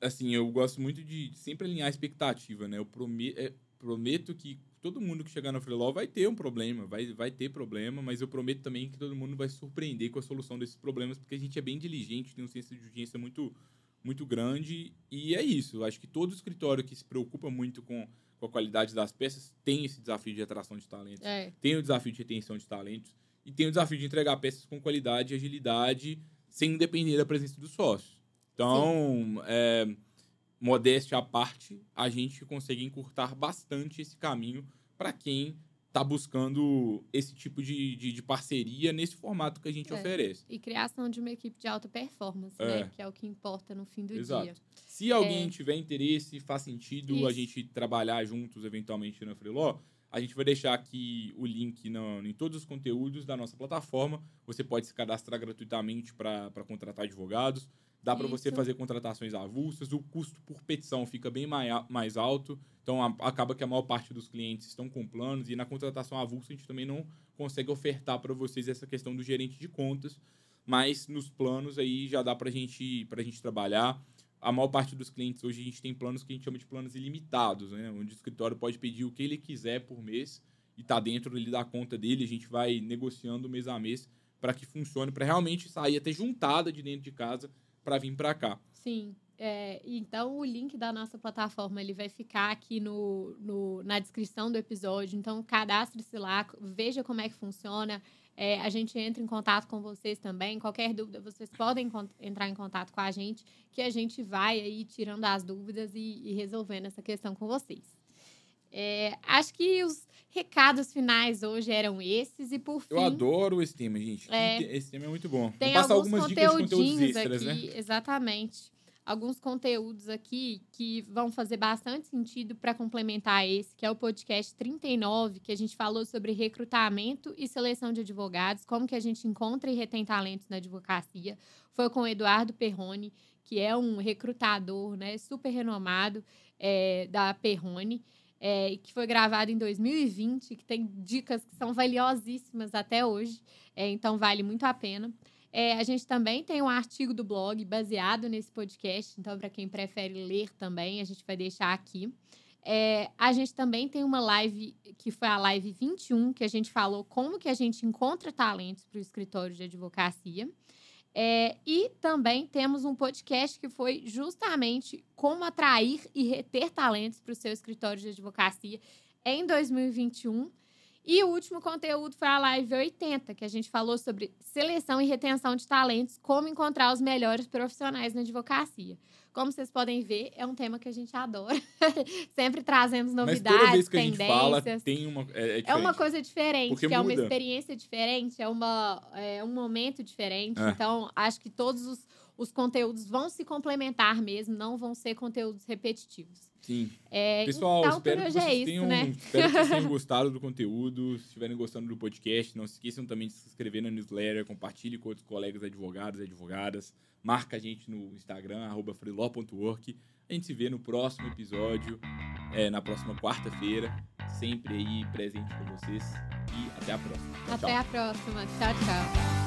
B: assim, eu gosto muito de sempre alinhar a expectativa, né? Eu prome- é, prometo que todo mundo que chegar na Freeló vai ter um problema, vai, vai ter problema, mas eu prometo também que todo mundo vai se surpreender com a solução desses problemas, porque a gente é bem diligente, tem um senso de urgência muito, muito grande, e é isso. Eu acho que todo escritório que se preocupa muito com, com a qualidade das peças tem esse desafio de atração de talentos
A: É,
B: tem o desafio de retenção de talentos e tem o desafio de entregar peças com qualidade e agilidade sem depender da presença do sócio. Então, é, modéstia à parte, a gente consegue encurtar bastante esse caminho para quem está buscando esse tipo de, de, de parceria nesse formato que a gente
A: É.
B: oferece.
A: e criação de uma equipe de alta performance,
B: É.
A: né? Que é o que importa no fim do
B: Exato.
A: dia.
B: Se alguém tiver interesse, faz sentido a
A: Isso.
B: gente trabalhar juntos eventualmente na Freeló, a gente vai deixar aqui o link no- em todos os conteúdos da nossa plataforma. Você pode se cadastrar gratuitamente para contratar advogados. Dá para você fazer contratações avulsas. O custo por petição fica bem mai- mais alto. Então, a- acaba que a maior parte dos clientes estão com planos. E na contratação avulsa, a gente também não consegue ofertar para vocês essa questão do gerente de contas. Mas nos planos aí já dá para gente, a gente trabalhar a maior parte dos clientes hoje a gente tem planos que a gente chama de planos ilimitados, né? Onde o escritório pode pedir o que ele quiser por mês e tá dentro ali da conta dele, a gente vai negociando mês a mês para que funcione, para realmente sair até juntada de dentro de casa para vir para cá.
A: Sim. É, então, o link da nossa plataforma ele vai ficar aqui no, no- na descrição do episódio. Então, cadastre-se lá, veja como é que funciona. É, a gente entra em contato com vocês também. Qualquer dúvida, vocês podem entrar em contato com a gente, que a gente vai aí tirando as dúvidas e, e resolvendo essa questão com vocês. É, acho que os recados finais hoje eram esses. E por fim.
B: Eu adoro esse tema, gente.
A: É.
B: Esse tema é muito bom.
A: Tem
B: Vou passar
A: alguns
B: algumas dicas de conteúdos extras,
A: aqui,
B: né?
A: exatamente. Alguns conteúdos aqui que vão fazer bastante sentido para complementar esse, que é o podcast 39, que a gente falou sobre recrutamento e seleção de advogados, como que a gente encontra e retém talentos na advocacia. Foi com o Eduardo Perrone, que é um recrutador né, super renomado é, da Perrone. É, que foi gravado em 2020, que tem dicas que são valiosíssimas até hoje, é, então vale muito a pena. É, a gente também tem um artigo do blog baseado nesse podcast, então, para quem prefere ler também, a gente vai deixar aqui. É, a gente também tem uma live, que foi a live 21, que a gente falou como que a gente encontra talentos para o escritório de advocacia. É, e também temos um podcast que foi justamente como atrair e reter talentos para o seu escritório de advocacia em 2021. E o último conteúdo foi a live 80, que a gente falou sobre seleção e retenção de talentos, como encontrar os melhores profissionais na advocacia. Como vocês podem ver, é um tema que a gente adora. Sempre trazendo novidades,
B: Mas toda vez que
A: tendências.
B: a gente fala, tem uma. É, é,
A: É uma coisa diferente,
B: Porque
A: que é uma
B: muda.
A: experiência diferente, é, uma, é um momento diferente.
B: É.
A: Então, acho que todos os, os conteúdos vão se complementar mesmo, não vão ser conteúdos repetitivos.
B: Sim.
A: É,
B: Pessoal, espero que vocês
A: é isso,
B: tenham,
A: né?
B: espero que vocês tenham gostado do conteúdo. Se estiverem gostando do podcast, não se esqueçam também de se inscrever na newsletter, compartilhe com outros colegas advogados e advogadas. Marca a gente no Instagram, arroba freeló.work. A gente se vê no próximo episódio, é, na próxima quarta-feira. Sempre aí presente com vocês. E até a próxima. Tchau, tchau.
A: Até a próxima. Tchau, tchau.